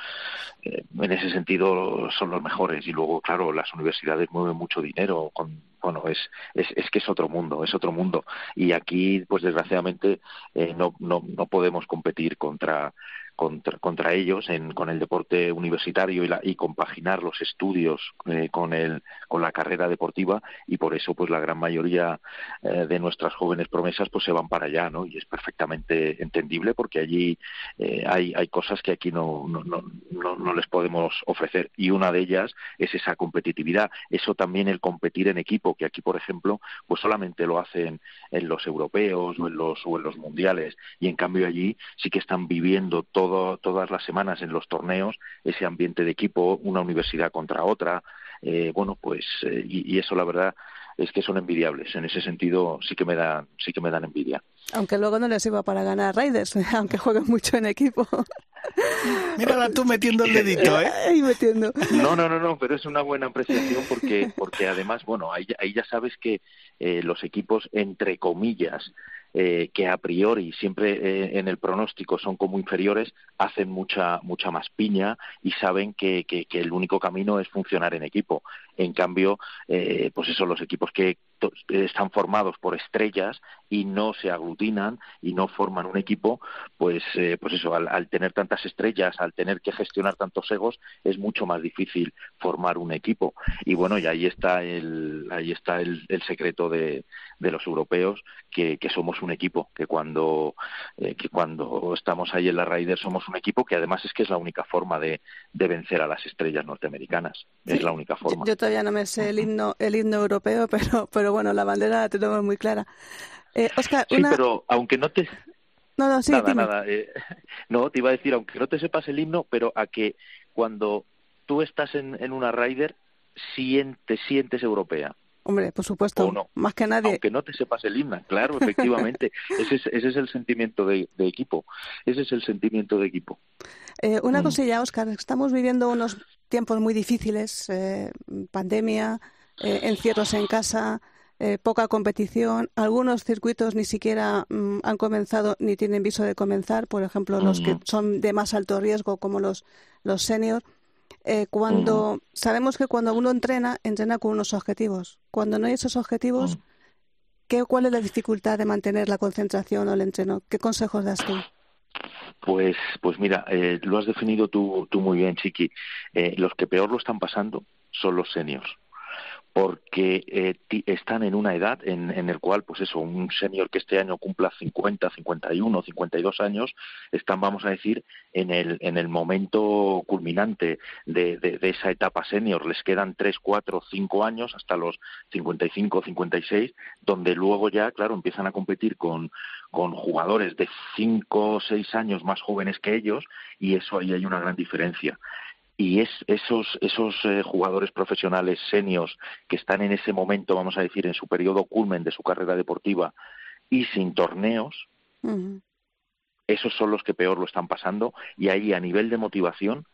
eh, en ese sentido son los mejores y luego claro las universidades mueven mucho dinero con bueno es, es es que es otro mundo es otro mundo. Y aquí pues desgraciadamente eh, no no no podemos competir contra contra, contra ellos en, con el deporte universitario y, la, y compaginar los estudios eh, con el con la carrera deportiva y por eso pues la gran mayoría eh, de nuestras jóvenes promesas pues se van para allá no y es perfectamente entendible porque allí eh, hay hay cosas que aquí no no, no no les podemos ofrecer y una de ellas es esa competitividad. Eso también el competir en equipo que aquí por ejemplo pues solamente lo hacen en los europeos o en los o en los mundiales y en cambio allí sí que están viviendo todo, todas las semanas en los torneos ese ambiente de equipo una universidad contra otra eh, bueno pues eh, y, y eso la verdad es que son envidiables en ese sentido sí que me dan sí que me dan envidia Aunque luego no les sirva para ganar Raiders, <laughs> aunque jueguen mucho en equipo. <laughs> Mírala tú metiendo el dedito, ¿eh? <laughs> Ahí metiendo. No, no, no, no, pero es una buena apreciación porque, porque además, bueno, ahí, ya- ahí ya sabes que eh, los equipos, entre comillas, eh, que a priori siempre eh, en el pronóstico son como inferiores, hacen mucha mucha más piña y saben que, que, que el único camino es funcionar en equipo. En cambio, eh, pues eso, los equipos que están formados por estrellas y no se aglutinan y no forman un equipo, pues, eh, pues eso, al, tener tantas estrellas, al tener que gestionar tantos egos, es mucho más difícil formar un equipo. Y bueno, y ahí está el, ahí está el, secreto de, de, los europeos, que, que, somos un equipo, que cuando, eh, que cuando estamos ahí en la Raider somos un equipo que además es que es la única forma de, de vencer a las estrellas norteamericanas. Es la única forma. Yo, todavía no me sé el himno, el himno europeo, <laughs> pero, pero bueno, la bandera la tenemos muy clara. Eh, Oscar, sí, pero aunque no te... No, no, sí, nada, nada. Eh, <laughs> no, te iba a decir, aunque no te sepas el himno, pero a que cuando tú estás en, en una rider, sientes, sientes europea. Hombre, por supuesto, no. más que nadie. Aunque no te sepas el himno, claro, <laughs> efectivamente. ese, es, ese es el sentimiento de, equipo. Ese es el sentimiento de equipo. Eh, una mm. cosilla, Oscar. Estamos viviendo unos tiempos muy difíciles. Eh, pandemia, eh, encierros en casa, eh, poca competición. Algunos circuitos ni siquiera mm, han comenzado ni tienen viso de comenzar. Por ejemplo, los que son de más alto riesgo, como los, los seniors. Eh, cuando sabemos que cuando uno entrena, entrena con unos objetivos. Cuando no hay esos objetivos, ¿qué, ¿cuál es la dificultad de mantener la concentración o el entreno? ¿Qué consejos das tú? Pues, pues mira, eh, lo has definido tú, muy bien, Chiqui. Eh, los que peor lo están pasando son los seniors porque eh, están en una edad en, en el cual, pues eso, un senior que este año cumpla 50, 51, 52 años, están, vamos a decir, en el, en el momento culminante de, esa etapa senior. Les quedan 3, 4, 5 años hasta los 55, 56, donde luego ya, claro, empiezan a competir con, con jugadores de 5 o 6 años más jóvenes que ellos y eso ahí hay una gran diferencia y es esos esos eh, jugadores profesionales senios que están en ese momento vamos a decir en su periodo culmen de su carrera deportiva y sin torneos esos son los que peor lo están pasando. Y ahí a nivel de motivación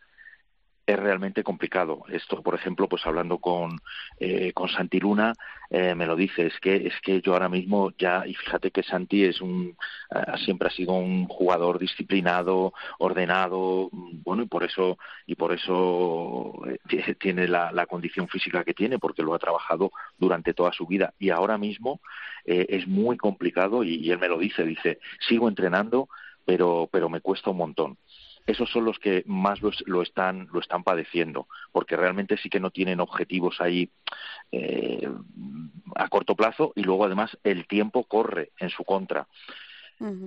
es realmente complicado. Esto, por ejemplo, pues hablando con, eh, con Santi Luna, eh, me lo dice, es que, es que yo ahora mismo ya, y fíjate que Santi es un, siempre ha sido un jugador disciplinado, ordenado, bueno, y por eso, y por eso eh, tiene la, condición física que tiene, porque lo ha trabajado durante toda su vida. Y ahora mismo eh, es muy complicado, y, y él me lo dice, dice, sigo entrenando, pero, pero me cuesta un montón esos son los que más lo, están, lo están padeciendo, porque realmente sí que no tienen objetivos ahí eh, a corto plazo y luego además el tiempo corre en su contra.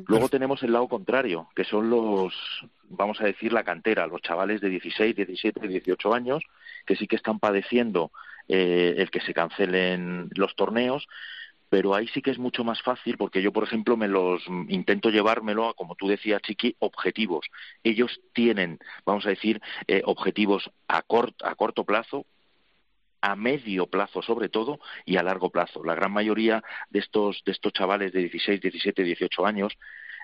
Luego tenemos el lado contrario, que son los, vamos a decir, la cantera, los chavales de 16, 17, 18 años, que sí que están padeciendo eh, el que se cancelen los torneos, pero ahí sí que es mucho más fácil porque yo, por ejemplo, me los intento llevármelo a, como tú decías, Chiqui, objetivos. Ellos tienen, vamos a decir, eh, objetivos a, a corto plazo, a medio plazo sobre todo y a largo plazo. La gran mayoría de estos, de estos chavales de 16, 17, 18 años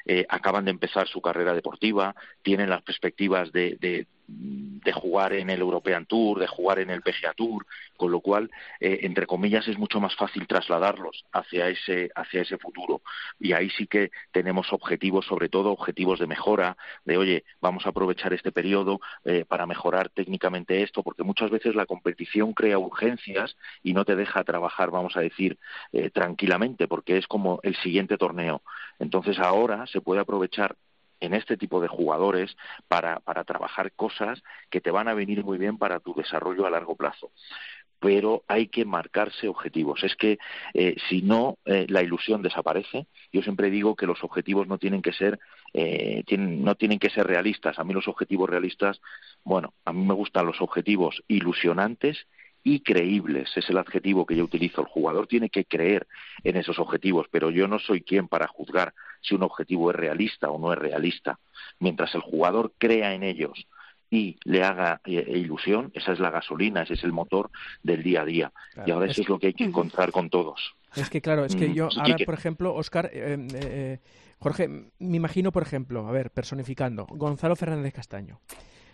eh, acaban de empezar su carrera deportiva, tienen las perspectivas de, de, de jugar en el European Tour, de jugar en el PGA Tour, con lo cual, eh, entre comillas, es mucho más fácil trasladarlos hacia ese, hacia ese futuro. Y ahí sí que tenemos objetivos, sobre todo objetivos de mejora, de oye, vamos a aprovechar este periodo eh, para mejorar técnicamente esto, porque muchas veces la competición crea urgencias y no te deja trabajar, vamos a decir, eh, tranquilamente, porque es como el siguiente torneo. Entonces ahora se puede aprovechar en este tipo de jugadores para, para trabajar cosas que te van a venir muy bien para tu desarrollo a largo plazo pero hay que marcarse objetivos. Es que eh, si no, eh, la ilusión desaparece. Yo siempre digo que los objetivos no tienen que ser eh, tienen, no tienen que ser realistas. A mí los objetivos realistas, bueno, a mí me gustan los objetivos ilusionantes y creíbles. Es el adjetivo que yo utilizo. El jugador tiene que creer en esos objetivos, pero yo no soy quien para juzgar si un objetivo es realista o no es realista. Mientras el jugador crea en ellos y le haga eh, ilusión, esa es la gasolina, ese es el motor del día a día. y ahora eso es lo que hay que encontrar con todos. Es que claro, es que mm, yo ahora, por ejemplo, Oscar, eh, eh, Jorge, me imagino, por ejemplo, a ver, personificando, Gonzalo Fernández Castaño,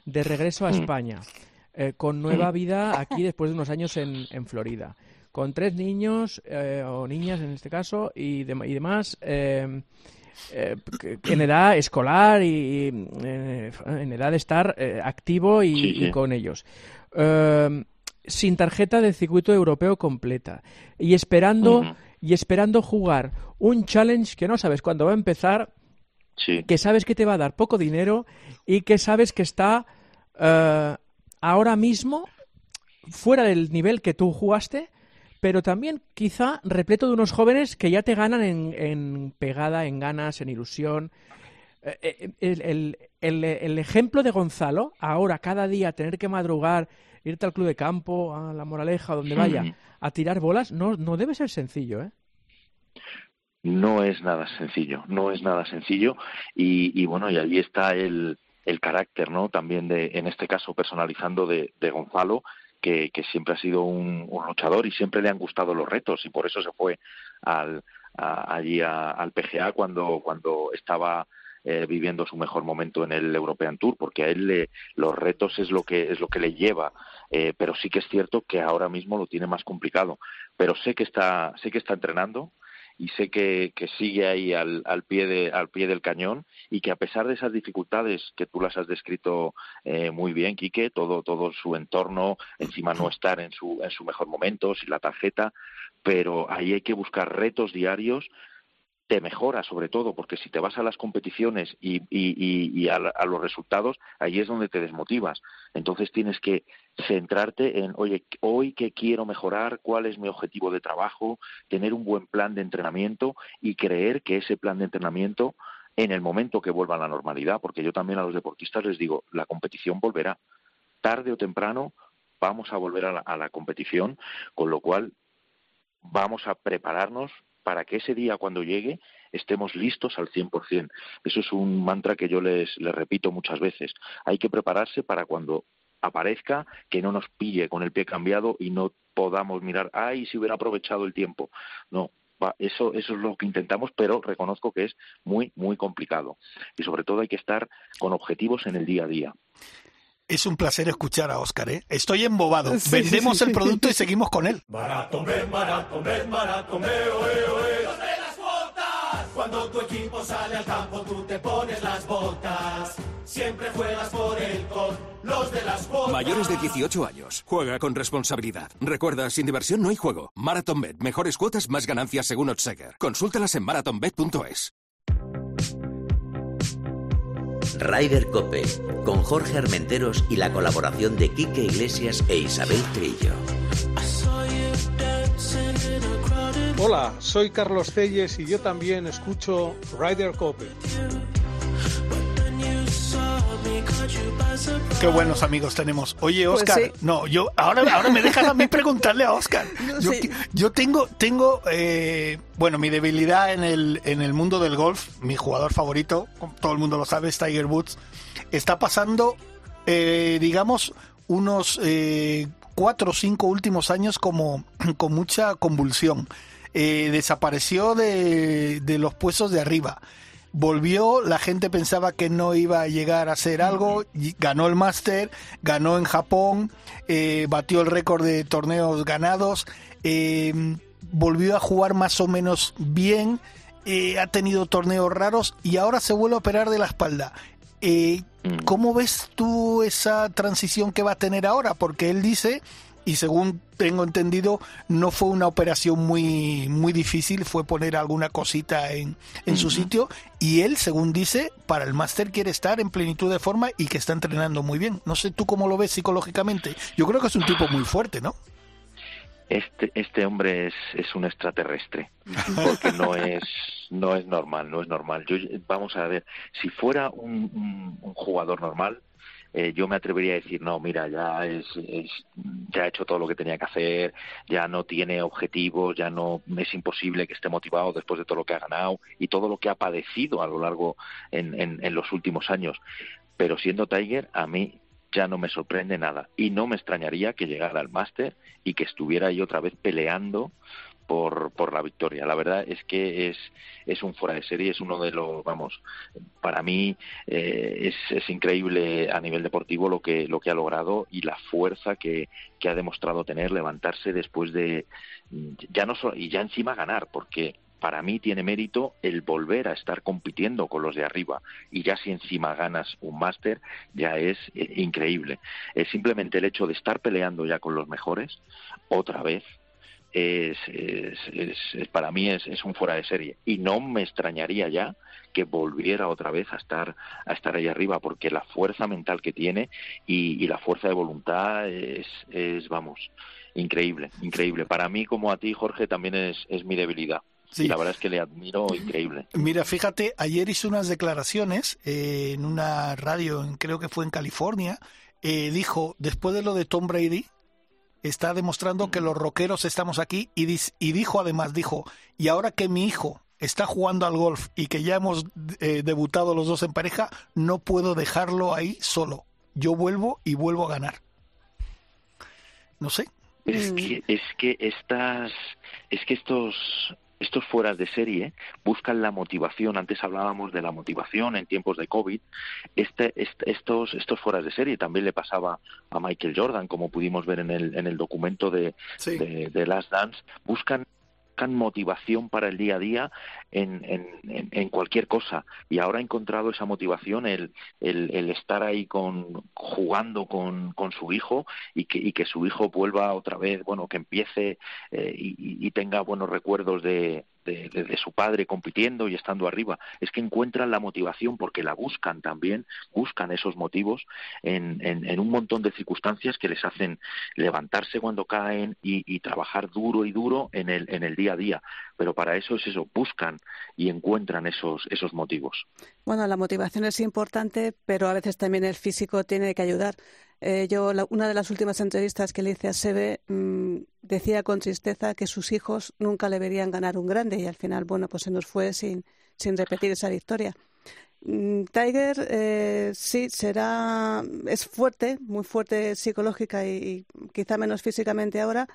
de regreso a mm. España, con nueva vida aquí después de unos años en, en Florida. Con tres niños o niñas en este caso y, y demás eh, en edad escolar y eh, en edad de estar eh, activo y, con ellos. sin tarjeta de circuito europeo completa. Y esperando y esperando jugar un challenge que no sabes cuándo va a empezar, que sabes que te va a dar poco dinero y que sabes que está eh, ahora mismo fuera del nivel que tú jugaste, pero también quizá repleto de unos jóvenes que ya te ganan en, pegada, en ganas, en ilusión. Eh, eh, el, ejemplo de Gonzalo, ahora cada día tener que madrugar, irte al club de campo, a la moraleja, donde vaya, a tirar bolas, no, no debe ser sencillo, ¿eh? No es nada sencillo, no es nada sencillo y, bueno, y ahí está el, el carácter, ¿no? También de, en este caso, personalizando de, Gonzalo, que, siempre ha sido un, luchador y siempre le han gustado los retos y por eso se fue al, allí al PGA cuando, cuando estaba eh, viviendo su mejor momento en el European Tour, porque a él le, los retos es lo que es lo que le lleva, eh, pero sí que es cierto que ahora mismo lo tiene más complicado. Pero sé que está sé que está entrenando y sé que, que sigue ahí al, al, pie de, al pie del cañón y que a pesar de esas dificultades que tú las has descrito eh, muy bien, Quique, todo, todo su entorno, encima no estar en su, en su mejor momento, sin la tarjeta, pero ahí hay que buscar retos diarios te mejora sobre todo, porque si te vas a las competiciones y, y, a, los resultados, ahí es donde te desmotivas. Entonces tienes que centrarte en, oye, hoy qué quiero mejorar, cuál es mi objetivo de trabajo, tener un buen plan de entrenamiento y creer que ese plan de entrenamiento en el momento que vuelva a la normalidad, porque yo también a los deportistas les digo, la competición volverá. Tarde o temprano vamos a volver a la competición, con lo cual vamos a prepararnos para que ese día cuando llegue estemos listos al 100%. Eso es un mantra que yo les, les repito muchas veces. Hay que prepararse para cuando aparezca, que no nos pille con el pie cambiado y no podamos mirar, ay, si hubiera aprovechado el tiempo. No, eso, eso es lo que intentamos, pero reconozco que es muy, muy complicado. Y sobre todo hay que estar con objetivos en el día a día. Es un placer escuchar a Oscar, ¿eh? Estoy embobado. Vendemos el producto y seguimos con él. Barato, barato, barato, las botas! Cuando tu equipo sale al campo, tú te pones las botas. Siempre juegas por él con los de las botas. Mayores de 18 años. Juega con responsabilidad. Recuerda, sin diversión no hay juego. MarathonBet. Mejores cuotas, más ganancias según Otsaker. Consúltalas en marathonbet.es. Rider Cope, con Jorge Armenteros y la colaboración de Quique Iglesias e Isabel Trillo. Hola, soy Carlos Celles y yo también escucho Rider Cope. Qué buenos amigos tenemos. Oye, pues Oscar, no, yo ahora, ahora me dejan a mí <laughs> preguntarle a Oscar. Yo, tengo, tengo, eh, bueno, mi debilidad en el, en el mundo del golf, mi jugador favorito, todo el mundo lo sabe, es Tiger Woods, está pasando, eh, digamos, unos eh, cuatro o cinco últimos años como <clears throat> con mucha convulsión. desapareció de, de los puestos de arriba volvió, la gente pensaba que no iba a llegar a hacer algo, ganó el máster, ganó en Japón, eh, batió el récord de torneos ganados, em, volvió a jugar más o menos bien, eh, ha tenido torneos raros y ahora se vuelve a operar de la espalda. Eh, mm. ¿Cómo ves tú esa transición que va a tener ahora? Porque él dice y según tengo entendido no fue una operación muy muy difícil, fue poner alguna cosita en, en su sitio y él, según dice, para el máster quiere estar en plenitud de forma y que está entrenando muy bien. No sé tú cómo lo ves psicológicamente. Yo creo que es un tipo muy fuerte, ¿no? Este, este hombre es, es un extraterrestre, porque no es, no es normal, no es normal. Yo, vamos a ver, si fuera un, un jugador normal, eh, yo me atrevería a decir, no, mira, ya, es, ya ha hecho todo lo que tenía que hacer, ya no tiene objetivos, ya no es imposible que esté motivado después de todo lo que ha ganado y todo lo que ha padecido a lo largo en, en, en los últimos años. Pero siendo Tiger, a mí ya no me sorprende nada y no me extrañaría que llegara al máster y que estuviera ahí otra vez peleando por, por la victoria. La verdad es que es, es un fuera de serie, es uno de los, vamos, para mí eh, es, es increíble a nivel deportivo lo que, lo que ha logrado y la fuerza que, que ha demostrado tener, levantarse después de, ya no solo, y ya encima ganar, porque para mí tiene mérito el volver a estar compitiendo con los de arriba y ya si encima ganas un máster ya es eh, increíble. Es simplemente el hecho de estar peleando ya con los mejores otra vez es, es, para mí es, es, un fuera de serie y no me extrañaría ya que volviera otra vez a estar a estar ahí arriba porque la fuerza mental que tiene y, la fuerza de voluntad es, es vamos increíble increíble para mí como a ti Jorge también es, es mi debilidad y la verdad es que le admiro increíble. Mira, fíjate, ayer hizo unas declaraciones eh, en una radio, creo que fue en California. Eh, dijo, después de lo de Tom Brady, está demostrando que los rockeros estamos aquí y, y dijo además, dijo, y ahora que mi hijo está jugando al golf y que ya hemos eh, debutado los dos en pareja, no puedo dejarlo ahí solo. Yo vuelvo y vuelvo a ganar. No sé. Es que, es que estas, es que estos estos fueras de serie buscan la motivación. Antes hablábamos de la motivación en tiempos de COVID. Este, estos, estos fueras de serie también le pasaba a Michael Jordan, como pudimos ver en el, en el documento de, de, de Last Dance. Buscan motivación para el día a día en, en, en, cualquier cosa. Y ahora ha encontrado esa motivación el, el, estar ahí con jugando con, con su hijo y que, y que su hijo vuelva otra vez bueno que empiece eh, y, y, tenga buenos recuerdos de, de, su padre compitiendo y estando arriba, es que encuentran la motivación porque la buscan también, buscan esos motivos en, en, un montón de circunstancias que les hacen levantarse cuando caen y, y, trabajar duro y duro en el, en el día a día. Pero para eso es eso, buscan y encuentran esos, esos motivos. Bueno, la motivación es importante, pero a veces también el físico tiene que ayudar. Eh, yo, una de las últimas entrevistas que le hice a Sebe, mm, decía con tristeza que sus hijos nunca le verían ganar un grande y al final, bueno, pues se nos fue sin, sin repetir esa victoria. Mm, Tiger eh, sí será, es fuerte, muy fuerte psicológica y, quizá menos físicamente ahora,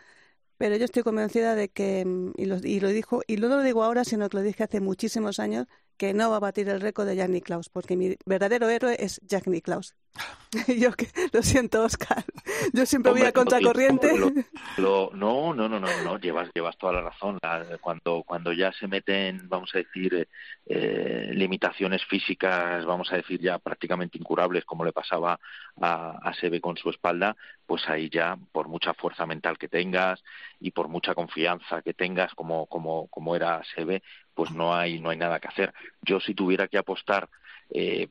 pero yo estoy convencida de que, mm, y lo, y lo dijo, y no lo digo ahora, sino que lo dije hace muchísimos años, que no va a batir el récord de Jack Nicklaus, porque mi verdadero héroe es Jack Nicklaus. <laughs> Yo que, lo siento, Oscar. Yo siempre voy a contracorriente. <laughs> no, no, no, no, no, llevas, llevas toda la razón. Cuando, cuando ya se meten, vamos a decir, eh, limitaciones físicas, vamos a decir ya prácticamente incurables, como le pasaba a, a Sebe con su espalda, pues ahí ya, por mucha fuerza mental que tengas y por mucha confianza que tengas, como, como, como era Sebe, pues no hay, no hay nada que hacer. Yo si tuviera que apostar eh,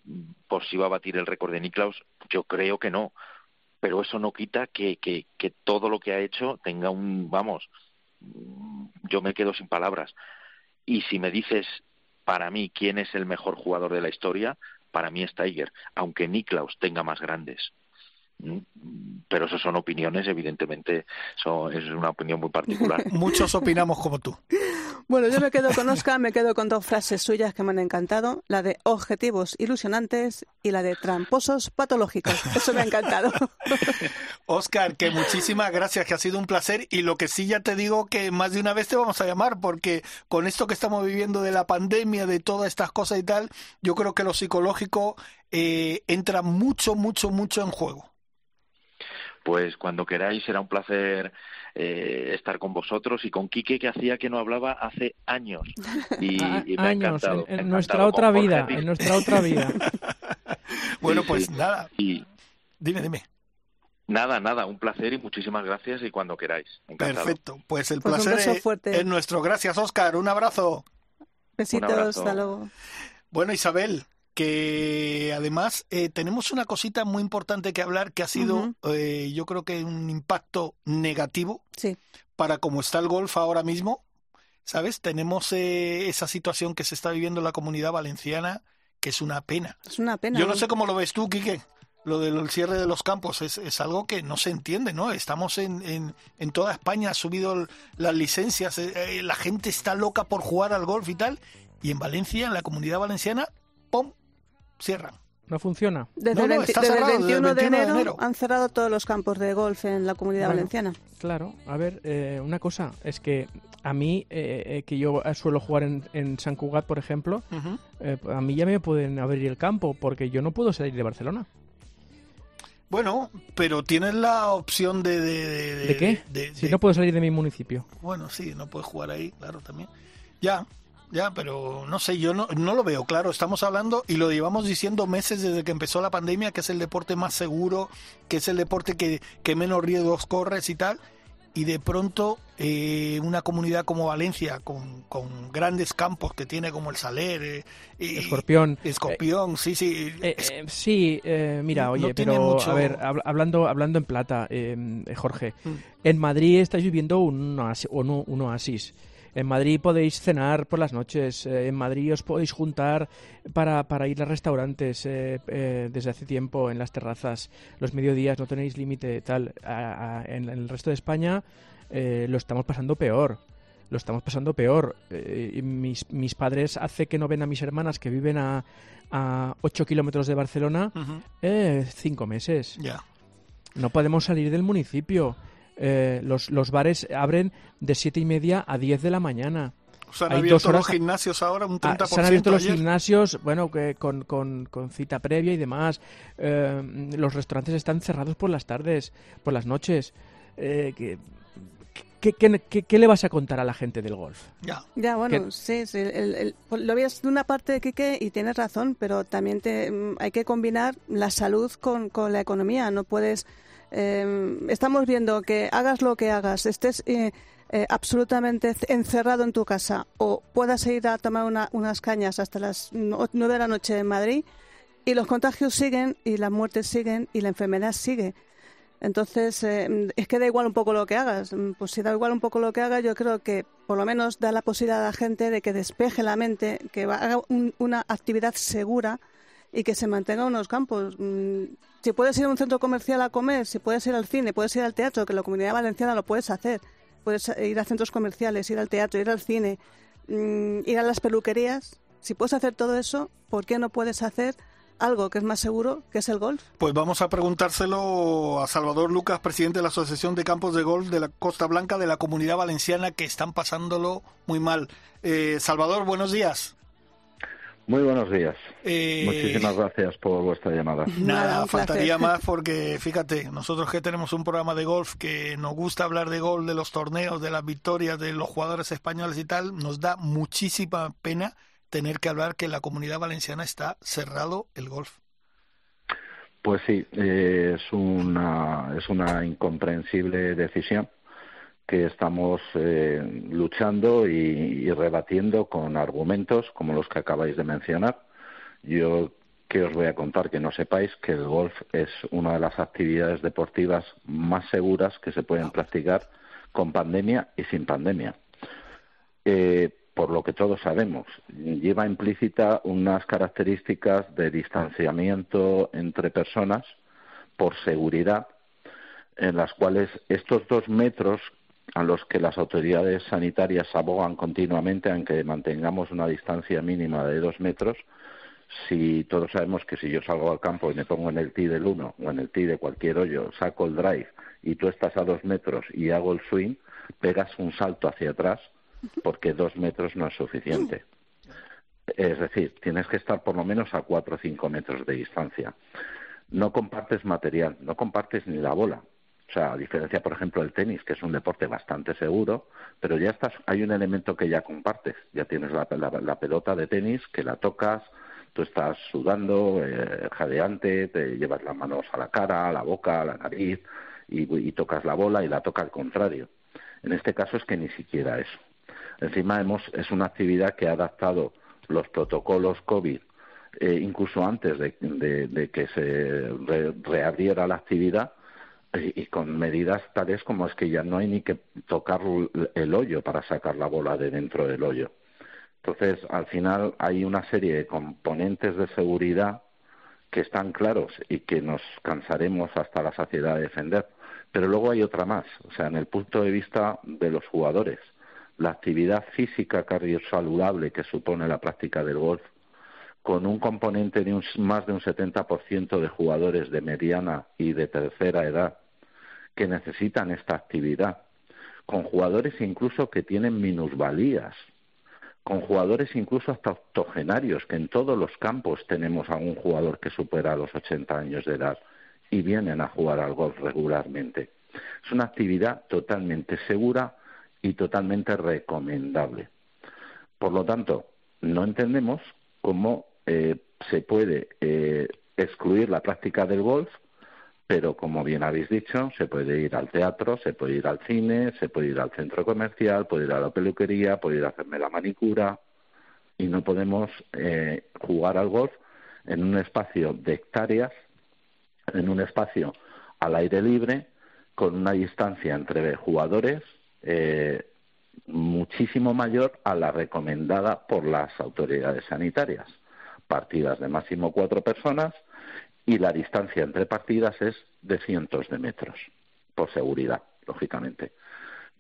por si va a batir el récord de Niklaus, yo creo que no. Pero eso no quita que, que, todo lo que ha hecho tenga un, vamos, yo me quedo sin palabras. Y si me dices para mí quién es el mejor jugador de la historia, para mí es Tiger, aunque Niklaus tenga más grandes. Mm, pero eso son opiniones, evidentemente, eso es una opinión muy particular. <laughs> Muchos opinamos como tú. Bueno, yo me quedo con Oscar, me quedo con dos frases suyas que me han encantado, la de objetivos ilusionantes y la de tramposos patológicos. Eso me ha encantado. <laughs> Oscar, que muchísimas gracias, que ha sido un placer y lo que sí ya te digo que más de una vez te vamos a llamar porque con esto que estamos viviendo de la pandemia, de todas estas cosas y tal, yo creo que lo psicológico eh, entra mucho, mucho, mucho en juego pues cuando queráis será un placer eh, estar con vosotros y con Quique que hacía que no hablaba hace años <laughs> y, me ha encantado, en, nuestra otra vida en nuestra otra vida bueno pues nada y dime dime Nada, nada, un placer y muchísimas gracias y cuando queráis. Perfecto, pues el pues placer es, nuestro. Gracias, Oscar. Un abrazo. Besitos, hasta luego. Bueno, Isabel, que además eh, tenemos una cosita muy importante que hablar que ha sido, eh, yo creo que un impacto negativo sí. para cómo está el golf ahora mismo. ¿Sabes? Tenemos eh, esa situación que se está viviendo en la comunidad valenciana, que es una pena. Es una pena. Yo no sé cómo lo ves tú, Quique. Lo del cierre de los campos es, es algo que no se entiende, ¿no? Estamos en, en, en toda España, ha subido las licencias, la gente está loca por jugar al golf y tal, y en Valencia, en la comunidad valenciana, ¡pum! Cierran. ¿No funciona? Desde, el, 21 de, enero, han cerrado todos los campos de golf en la comunidad valenciana. Claro, a ver, eh, una cosa, es que a mí, eh, eh, que yo suelo jugar en, en San Cugat, por ejemplo, a mí ya me pueden abrir el campo porque yo no puedo salir de Barcelona. Bueno, pero tienes la opción de... ¿De, qué? si no puedo salir de mi municipio. Bueno, sí, no puedes jugar ahí, claro, también. Ya, ya, pero no sé, yo no, no lo veo claro. Estamos hablando y lo llevamos diciendo meses desde que empezó la pandemia, que es el deporte más seguro, que es el deporte que, que menos riesgos corres y tal. Y de pronto eh, una comunidad como Valencia, con, con, grandes campos que tiene como el Saler, eh, Escorpión. Escorpión, sí, sí. Eh, sí, mira, oye, pero a ver, hablando, hablando en plata, Jorge, mm. en Madrid estáis viviendo un oasis. En Madrid podéis cenar por las noches, eh, en Madrid os podéis juntar para, para ir a restaurantes eh, eh, desde hace tiempo en las terrazas, los mediodías, no tenéis límite tal. en, el resto de España lo estamos pasando peor. Lo estamos pasando peor. mis, mis padres hace que no ven a mis hermanas que viven a, a 8 kilómetros de Barcelona cinco meses. Ya. No podemos salir del municipio. Eh, los, los bares abren de siete y media a 10 de la mañana. Se han abierto los gimnasios ahora un 30%. Ah, se han abierto los gimnasios, bueno, que con, con, cita previa y demás. Eh, los restaurantes están cerrados por las tardes, por las noches. Eh, ¿qué, qué, le vas a contar a la gente del golf? Ya, ya bueno, sí, sí lo ves de una parte de Quique y tienes razón, pero también te, mm, hay que combinar la salud con, con la economía. No puedes eh, estamos viendo que hagas lo que hagas, estés eh, eh, absolutamente encerrado en tu casa o puedas ir a tomar unas cañas hasta las nueve de la noche en Madrid y los contagios siguen y las muertes siguen y la enfermedad sigue. Entonces, eh, es que da igual un poco lo que hagas. Pues si da igual un poco lo que hagas, yo creo que por lo menos da la posibilidad a la gente de que despeje la mente, que haga una actividad segura y que se mantenga unos campos. Mm, si puedes ir a un centro comercial a comer, si puedes ir al cine, puedes ir al teatro, que la comunidad valenciana lo puedes hacer. Puedes ir a centros comerciales, ir al teatro, ir al cine, mm, ir a las peluquerías. Si puedes hacer todo eso, ¿por qué no puedes hacer algo que es más seguro, que es el golf? Pues vamos a preguntárselo a Salvador Lucas, presidente de la Asociación de Campos de Golf de la Costa Blanca de la Comunidad Valenciana, que están pasándolo muy mal. Eh, Salvador, buenos días. Muy buenos días. Eh, Muchísimas gracias por vuestra llamada. Nada, faltaría <laughs> más porque fíjate, nosotros que tenemos un programa de golf que nos gusta hablar de golf, de los torneos, de las victorias de los jugadores españoles y tal, nos da muchísima pena tener que hablar que en la comunidad valenciana está cerrado el golf. Pues sí, eh, es una es una incomprensible decisión que estamos eh, luchando y, rebatiendo con argumentos como los que acabáis de mencionar. Yo que os voy a contar que no sepáis que el golf es una de las actividades deportivas más seguras que se pueden practicar con pandemia y sin pandemia. Eh, por lo que todos sabemos, lleva implícita unas características de distanciamiento entre personas por seguridad, en las cuales estos dos metros a los que las autoridades sanitarias abogan continuamente, aunque mantengamos una distancia mínima de dos metros, si todos sabemos que si yo salgo al campo y me pongo en el tee del uno o en el tee de cualquier hoyo, saco el drive y tú estás a dos metros y hago el swing, pegas un salto hacia atrás porque dos metros no es suficiente. Es decir, tienes que estar por lo menos a cuatro o cinco metros de distancia. No compartes material, no compartes ni la bola. O sea, a diferencia, por ejemplo, del tenis, que es un deporte bastante seguro, pero ya estás, hay un elemento que ya compartes. Ya tienes la, pelota de tenis que la tocas, tú estás sudando, eh, jadeante, te llevas las manos a la cara, a la boca, a la nariz y, tocas la bola y la toca al contrario. En este caso es que ni siquiera eso. Encima hemos, es una actividad que ha adaptado los protocolos COVID eh, incluso antes de, que se reabriera la actividad y, con medidas tales como es que ya no hay ni que tocar el hoyo para sacar la bola de dentro del hoyo. Entonces, al final hay una serie de componentes de seguridad que están claros y que nos cansaremos hasta la saciedad de defender. Pero luego hay otra más, o sea, en el punto de vista de los jugadores, la actividad física cardiosaludable que supone la práctica del golf, con un componente de un, más de un 70% de jugadores de mediana y de tercera edad que necesitan esta actividad, con jugadores incluso que tienen minusvalías, con jugadores incluso hasta octogenarios, que en todos los campos tenemos a un jugador que supera los 80 años de edad y vienen a jugar al golf regularmente. Es una actividad totalmente segura y totalmente recomendable. Por lo tanto, no entendemos cómo eh, se puede eh, excluir la práctica del golf, pero como bien habéis dicho, se puede ir al teatro, se puede ir al cine, se puede ir al centro comercial, puede ir a la peluquería, puede ir a hacerme la manicura, y no podemos eh, jugar al golf en un espacio de hectáreas, en un espacio al aire libre, con una distancia entre jugadores eh, muchísimo mayor a la recomendada por las autoridades sanitarias. Partidas de máximo cuatro personas y la distancia entre partidas es de cientos de metros, por seguridad, lógicamente.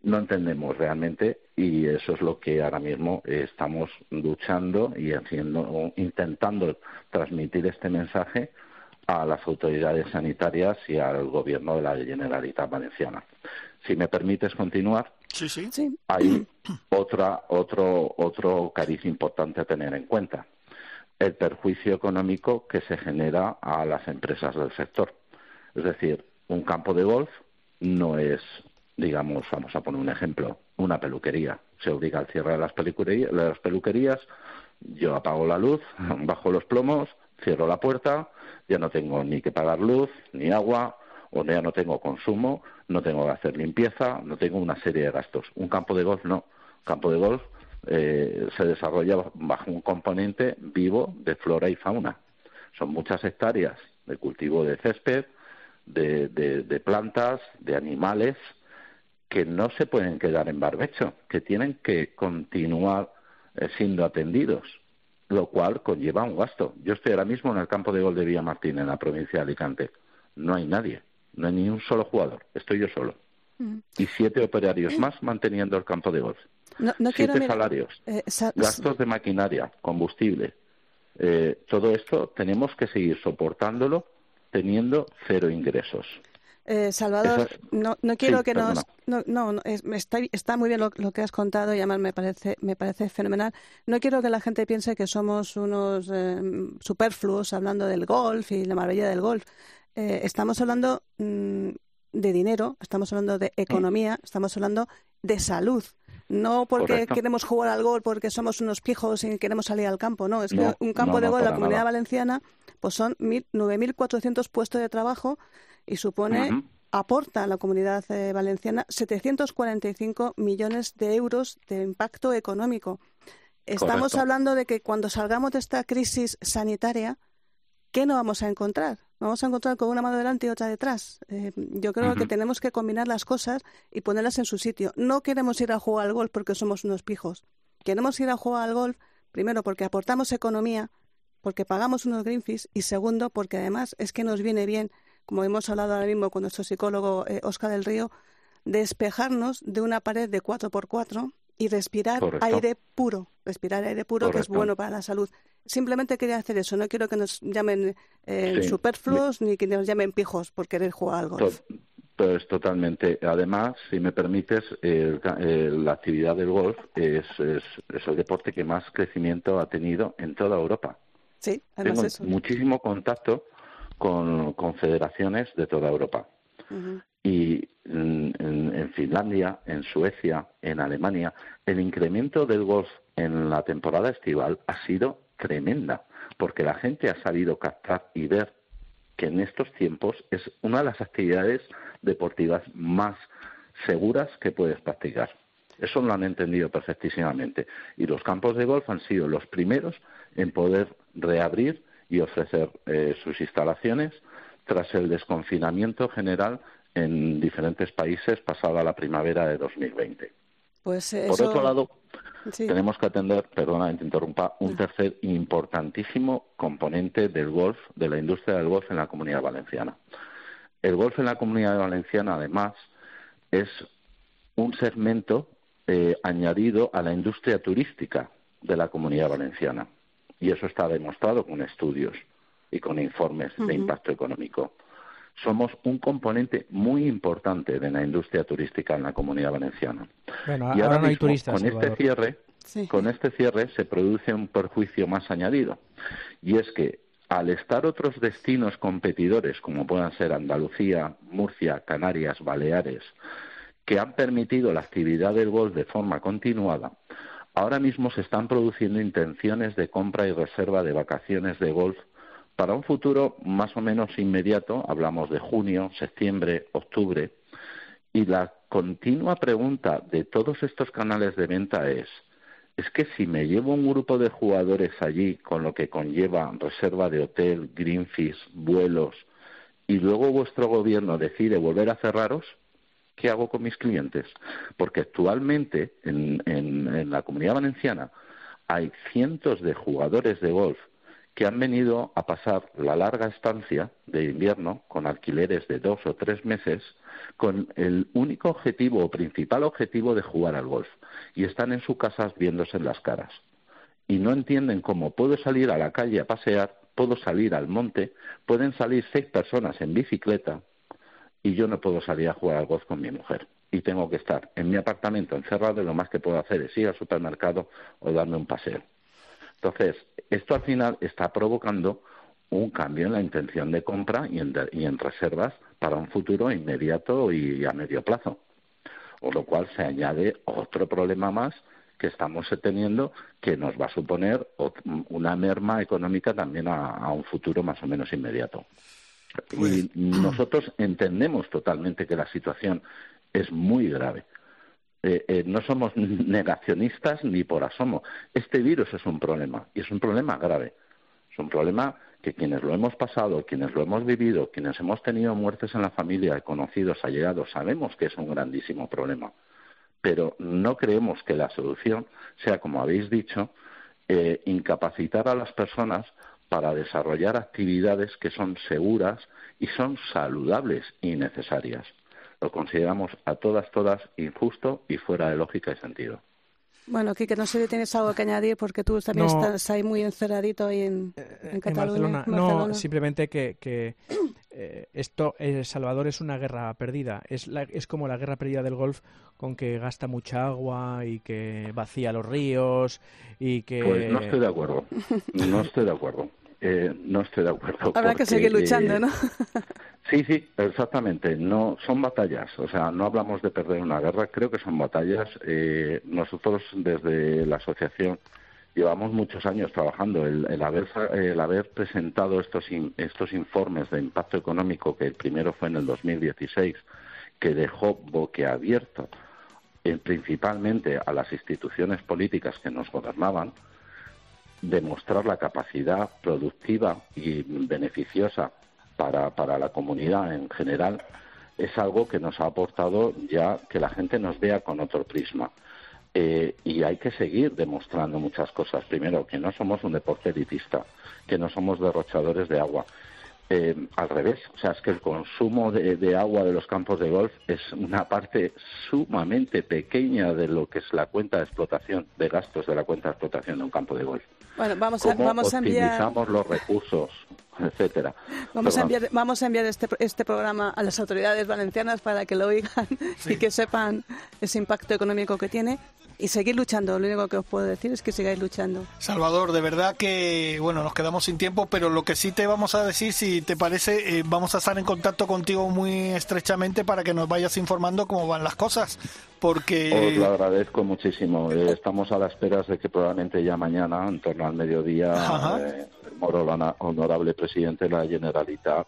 No entendemos realmente y eso es lo que ahora mismo estamos luchando y haciendo, intentando transmitir este mensaje a las autoridades sanitarias y al gobierno de la Generalitat Valenciana. Si me permites continuar, sí, sí. hay otra, otro, otro cariz importante a tener en cuenta. El perjuicio económico que se genera a las empresas del sector. Es decir, un campo de golf no es, digamos, vamos a poner un ejemplo, una peluquería. Se obliga al cierre de las, peluquerías, las peluquerías, yo apago la luz, <laughs> bajo los plomos, cierro la puerta, ya no tengo ni que pagar luz, ni agua, o ya no tengo consumo, no tengo que hacer limpieza, no tengo una serie de gastos. Un campo de golf no. Campo de golf eh, se desarrolla bajo un componente vivo de flora y fauna. Son muchas hectáreas de cultivo de césped, de, plantas, de animales, que no se pueden quedar en barbecho, que tienen que continuar eh, siendo atendidos lo cual conlleva un gasto. Yo estoy ahora mismo en el campo de gol de Villamartín, en la provincia de Alicante. No hay nadie, no hay ni un solo jugador, estoy yo solo. Mm. Y siete operarios más manteniendo el campo de golf. Siete salarios, eh, gastos de maquinaria, combustible. Eh, todo esto tenemos que seguir soportándolo teniendo cero ingresos. Eh, Salvador, no, no quiero que nos... No, no, está, está, muy bien lo, que has contado y además me parece, me parece fenomenal. No quiero que la gente piense que somos unos eh, superfluos hablando del golf y la maravilla del golf. Eh, estamos hablando mm, de dinero, estamos hablando de economía, estamos hablando de salud. No porque queremos jugar al golf, porque somos unos pijos y queremos salir al campo, no. Es que un campo de golf en la comunidad valenciana pues son 9.400 puestos de trabajo y supone, aporta a la comunidad eh, valenciana 745 millones de euros de impacto económico. Estamos hablando de que cuando salgamos de esta crisis sanitaria, ¿qué no vamos a encontrar? Vamos a encontrar con una mano delante y otra detrás. Eh, yo creo que tenemos que combinar las cosas y ponerlas en su sitio. No queremos ir a jugar al golf porque somos unos pijos. Queremos ir a jugar al golf, primero porque aportamos economía, porque pagamos unos green fees y segundo porque además es que nos viene bien como hemos hablado ahora mismo con nuestro psicólogo Oscar eh, del Río, despejarnos de una pared de 4x4 y respirar aire puro, respirar aire puro que es bueno para la salud. Simplemente quería hacer eso, no quiero que nos llamen eh, superfluos ni que nos llamen pijos por querer jugar al golf. Pues totalmente. Además, si me permites, la actividad del golf es, es, el deporte que más crecimiento ha tenido en toda Europa. Sí, además Tengo muchísimo contacto con confederaciones de toda Europa. Y en, Finlandia, en Suecia, en Alemania, el incremento del golf en la temporada estival ha sido tremenda, porque la gente ha sabido captar y ver que en estos tiempos es una de las actividades deportivas más seguras que puedes practicar. Eso lo han entendido perfectísimamente. Y los campos de golf han sido los primeros en poder reabrir y ofrecer eh, sus instalaciones tras el desconfinamiento general en diferentes países pasada la primavera de 2020. Pues Por otro lado, tenemos que atender, perdona que interrumpa, un tercer importantísimo componente del golf, de la industria del golf en la comunidad valenciana. El golf en la comunidad valenciana, además, es un segmento eh, añadido a la industria turística de la comunidad valenciana y eso está demostrado con estudios y con informes de impacto económico. Somos un componente muy importante de la industria turística en la comunidad valenciana. y ahora, no hay turistas. Con este cierre, con este cierre se produce un perjuicio más añadido y es que al estar otros destinos competidores como puedan ser Andalucía, Murcia, Canarias, Baleares, que han permitido la actividad del golf de forma continuada, Ahora mismo se están produciendo intenciones de compra y reserva de vacaciones de golf para un futuro más o menos inmediato, hablamos de junio, septiembre, octubre, y la continua pregunta de todos estos canales de venta es, es que si me llevo un grupo de jugadores allí, con lo que conlleva reserva de hotel, green fees, vuelos, y luego vuestro gobierno decide volver a cerraros, ¿qué hago con mis clientes? Porque actualmente en, en la comunidad valenciana hay cientos de jugadores de golf que han venido a pasar la larga estancia de invierno con alquileres de dos o tres meses con el único objetivo o principal objetivo de jugar al golf. Y están en sus casas viéndose las caras. Y no entienden cómo puedo salir a la calle a pasear, puedo salir al monte, pueden salir seis personas en bicicleta y yo no puedo salir a jugar al golf con mi mujer. Y tengo que estar en mi apartamento encerrado y lo más que puedo hacer es ir al supermercado o darme un paseo. Entonces, esto al final está provocando un cambio en la intención de compra y en, reservas para un futuro inmediato y a medio plazo. Con lo cual se añade otro problema más que estamos teniendo que nos va a suponer una merma económica también a, un futuro más o menos inmediato. Y pues, nosotros entendemos totalmente que la situación es muy grave. Eh, eh, no somos <laughs> negacionistas ni por asomo. Este virus es un problema y es un problema grave. Es un problema que quienes lo hemos pasado, quienes lo hemos vivido, quienes hemos tenido muertes en la familia, conocidos, allegados, sabemos que es un grandísimo problema. Pero no creemos que la solución sea, como habéis dicho, eh, incapacitar a las personas para desarrollar actividades que son seguras y son saludables y necesarias. Lo consideramos a todas, todas injusto y fuera de lógica y sentido. Bueno, Kike, no sé si tienes algo que añadir porque tú también estás ahí muy encerradito ahí en, eh, Cataluña. No, simplemente que, que eh, esto, El Salvador es una guerra perdida. Es, es como la guerra perdida del golf con que gasta mucha agua y que vacía los ríos y que... Pues no estoy de acuerdo. No estoy de acuerdo. Eh, no estoy de acuerdo. Habrá que seguir luchando, ¿no? Sí, sí, exactamente. No son batallas. O sea, no hablamos de perder una guerra. Creo que son batallas. Eh, nosotros desde la asociación llevamos muchos años trabajando. El, haber el haber presentado estos estos informes de impacto económico, que el primero fue en el 2016, que dejó boquiabierto eh, principalmente a las instituciones políticas que nos gobernaban, demostrar la capacidad productiva y beneficiosa para, para la comunidad en general es algo que nos ha aportado ya que la gente nos vea con otro prisma. Eh, y hay que seguir demostrando muchas cosas. Primero, que no somos un deporte elitista, que no somos derrochadores de agua. Eh, al revés, o sea, es que el consumo de, de, agua de los campos de golf es una parte sumamente pequeña de lo que es la cuenta de explotación, de gastos de la cuenta de explotación de un campo de golf. Bueno, vamos a, vamos a enviar... los recursos, <laughs> etcétera. Vamos a enviar, vamos a enviar este, este programa a las autoridades valencianas para que lo oigan <laughs> y que sepan ese impacto económico que tiene y seguir luchando. Lo único que os puedo decir es que sigáis luchando. Salvador, de verdad que, bueno, nos quedamos sin tiempo, pero lo que sí te vamos a decir, si te parece, eh, vamos a estar en contacto contigo muy estrechamente para que nos vayas informando cómo van las cosas. Porque... Os lo agradezco muchísimo. Eh, estamos a la espera de que probablemente ya mañana, en torno al mediodía, eh, Moro, honorable presidente de la Generalitat,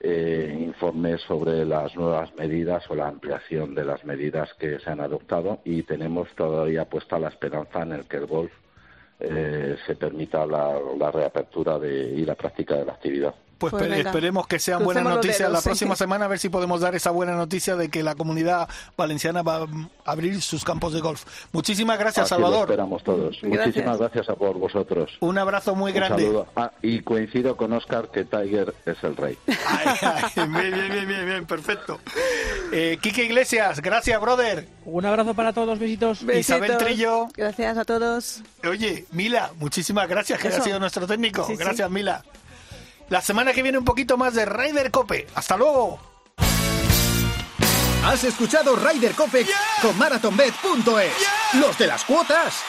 eh, informe sobre las nuevas medidas o la ampliación de las medidas que se han adoptado y tenemos todavía puesta la esperanza en el que el golf eh, se permita la, la reapertura de, y la práctica de la actividad. Pues, pues esperemos que sean buenas noticias la próxima semana, a ver si podemos dar esa buena noticia de que la comunidad valenciana va a abrir sus campos de golf. Muchísimas gracias, Salvador. esperamos todos. Muchísimas gracias a por vosotros. Un abrazo muy grande. Ah, y coincido con Oscar que Tiger es el rey. bien, bien, bien, bien, perfecto. Eh, Quique Iglesias, gracias, brother. Un abrazo para todos, besitos. Isabel Trillo. Gracias a todos. Oye, Mila, muchísimas gracias, que ha sido nuestro técnico. gracias, Mila. La semana que viene un poquito más de Ryder Cope. ¡Hasta luego! Has escuchado Ryder Cope con MarathonBet.es. Los de las cuotas.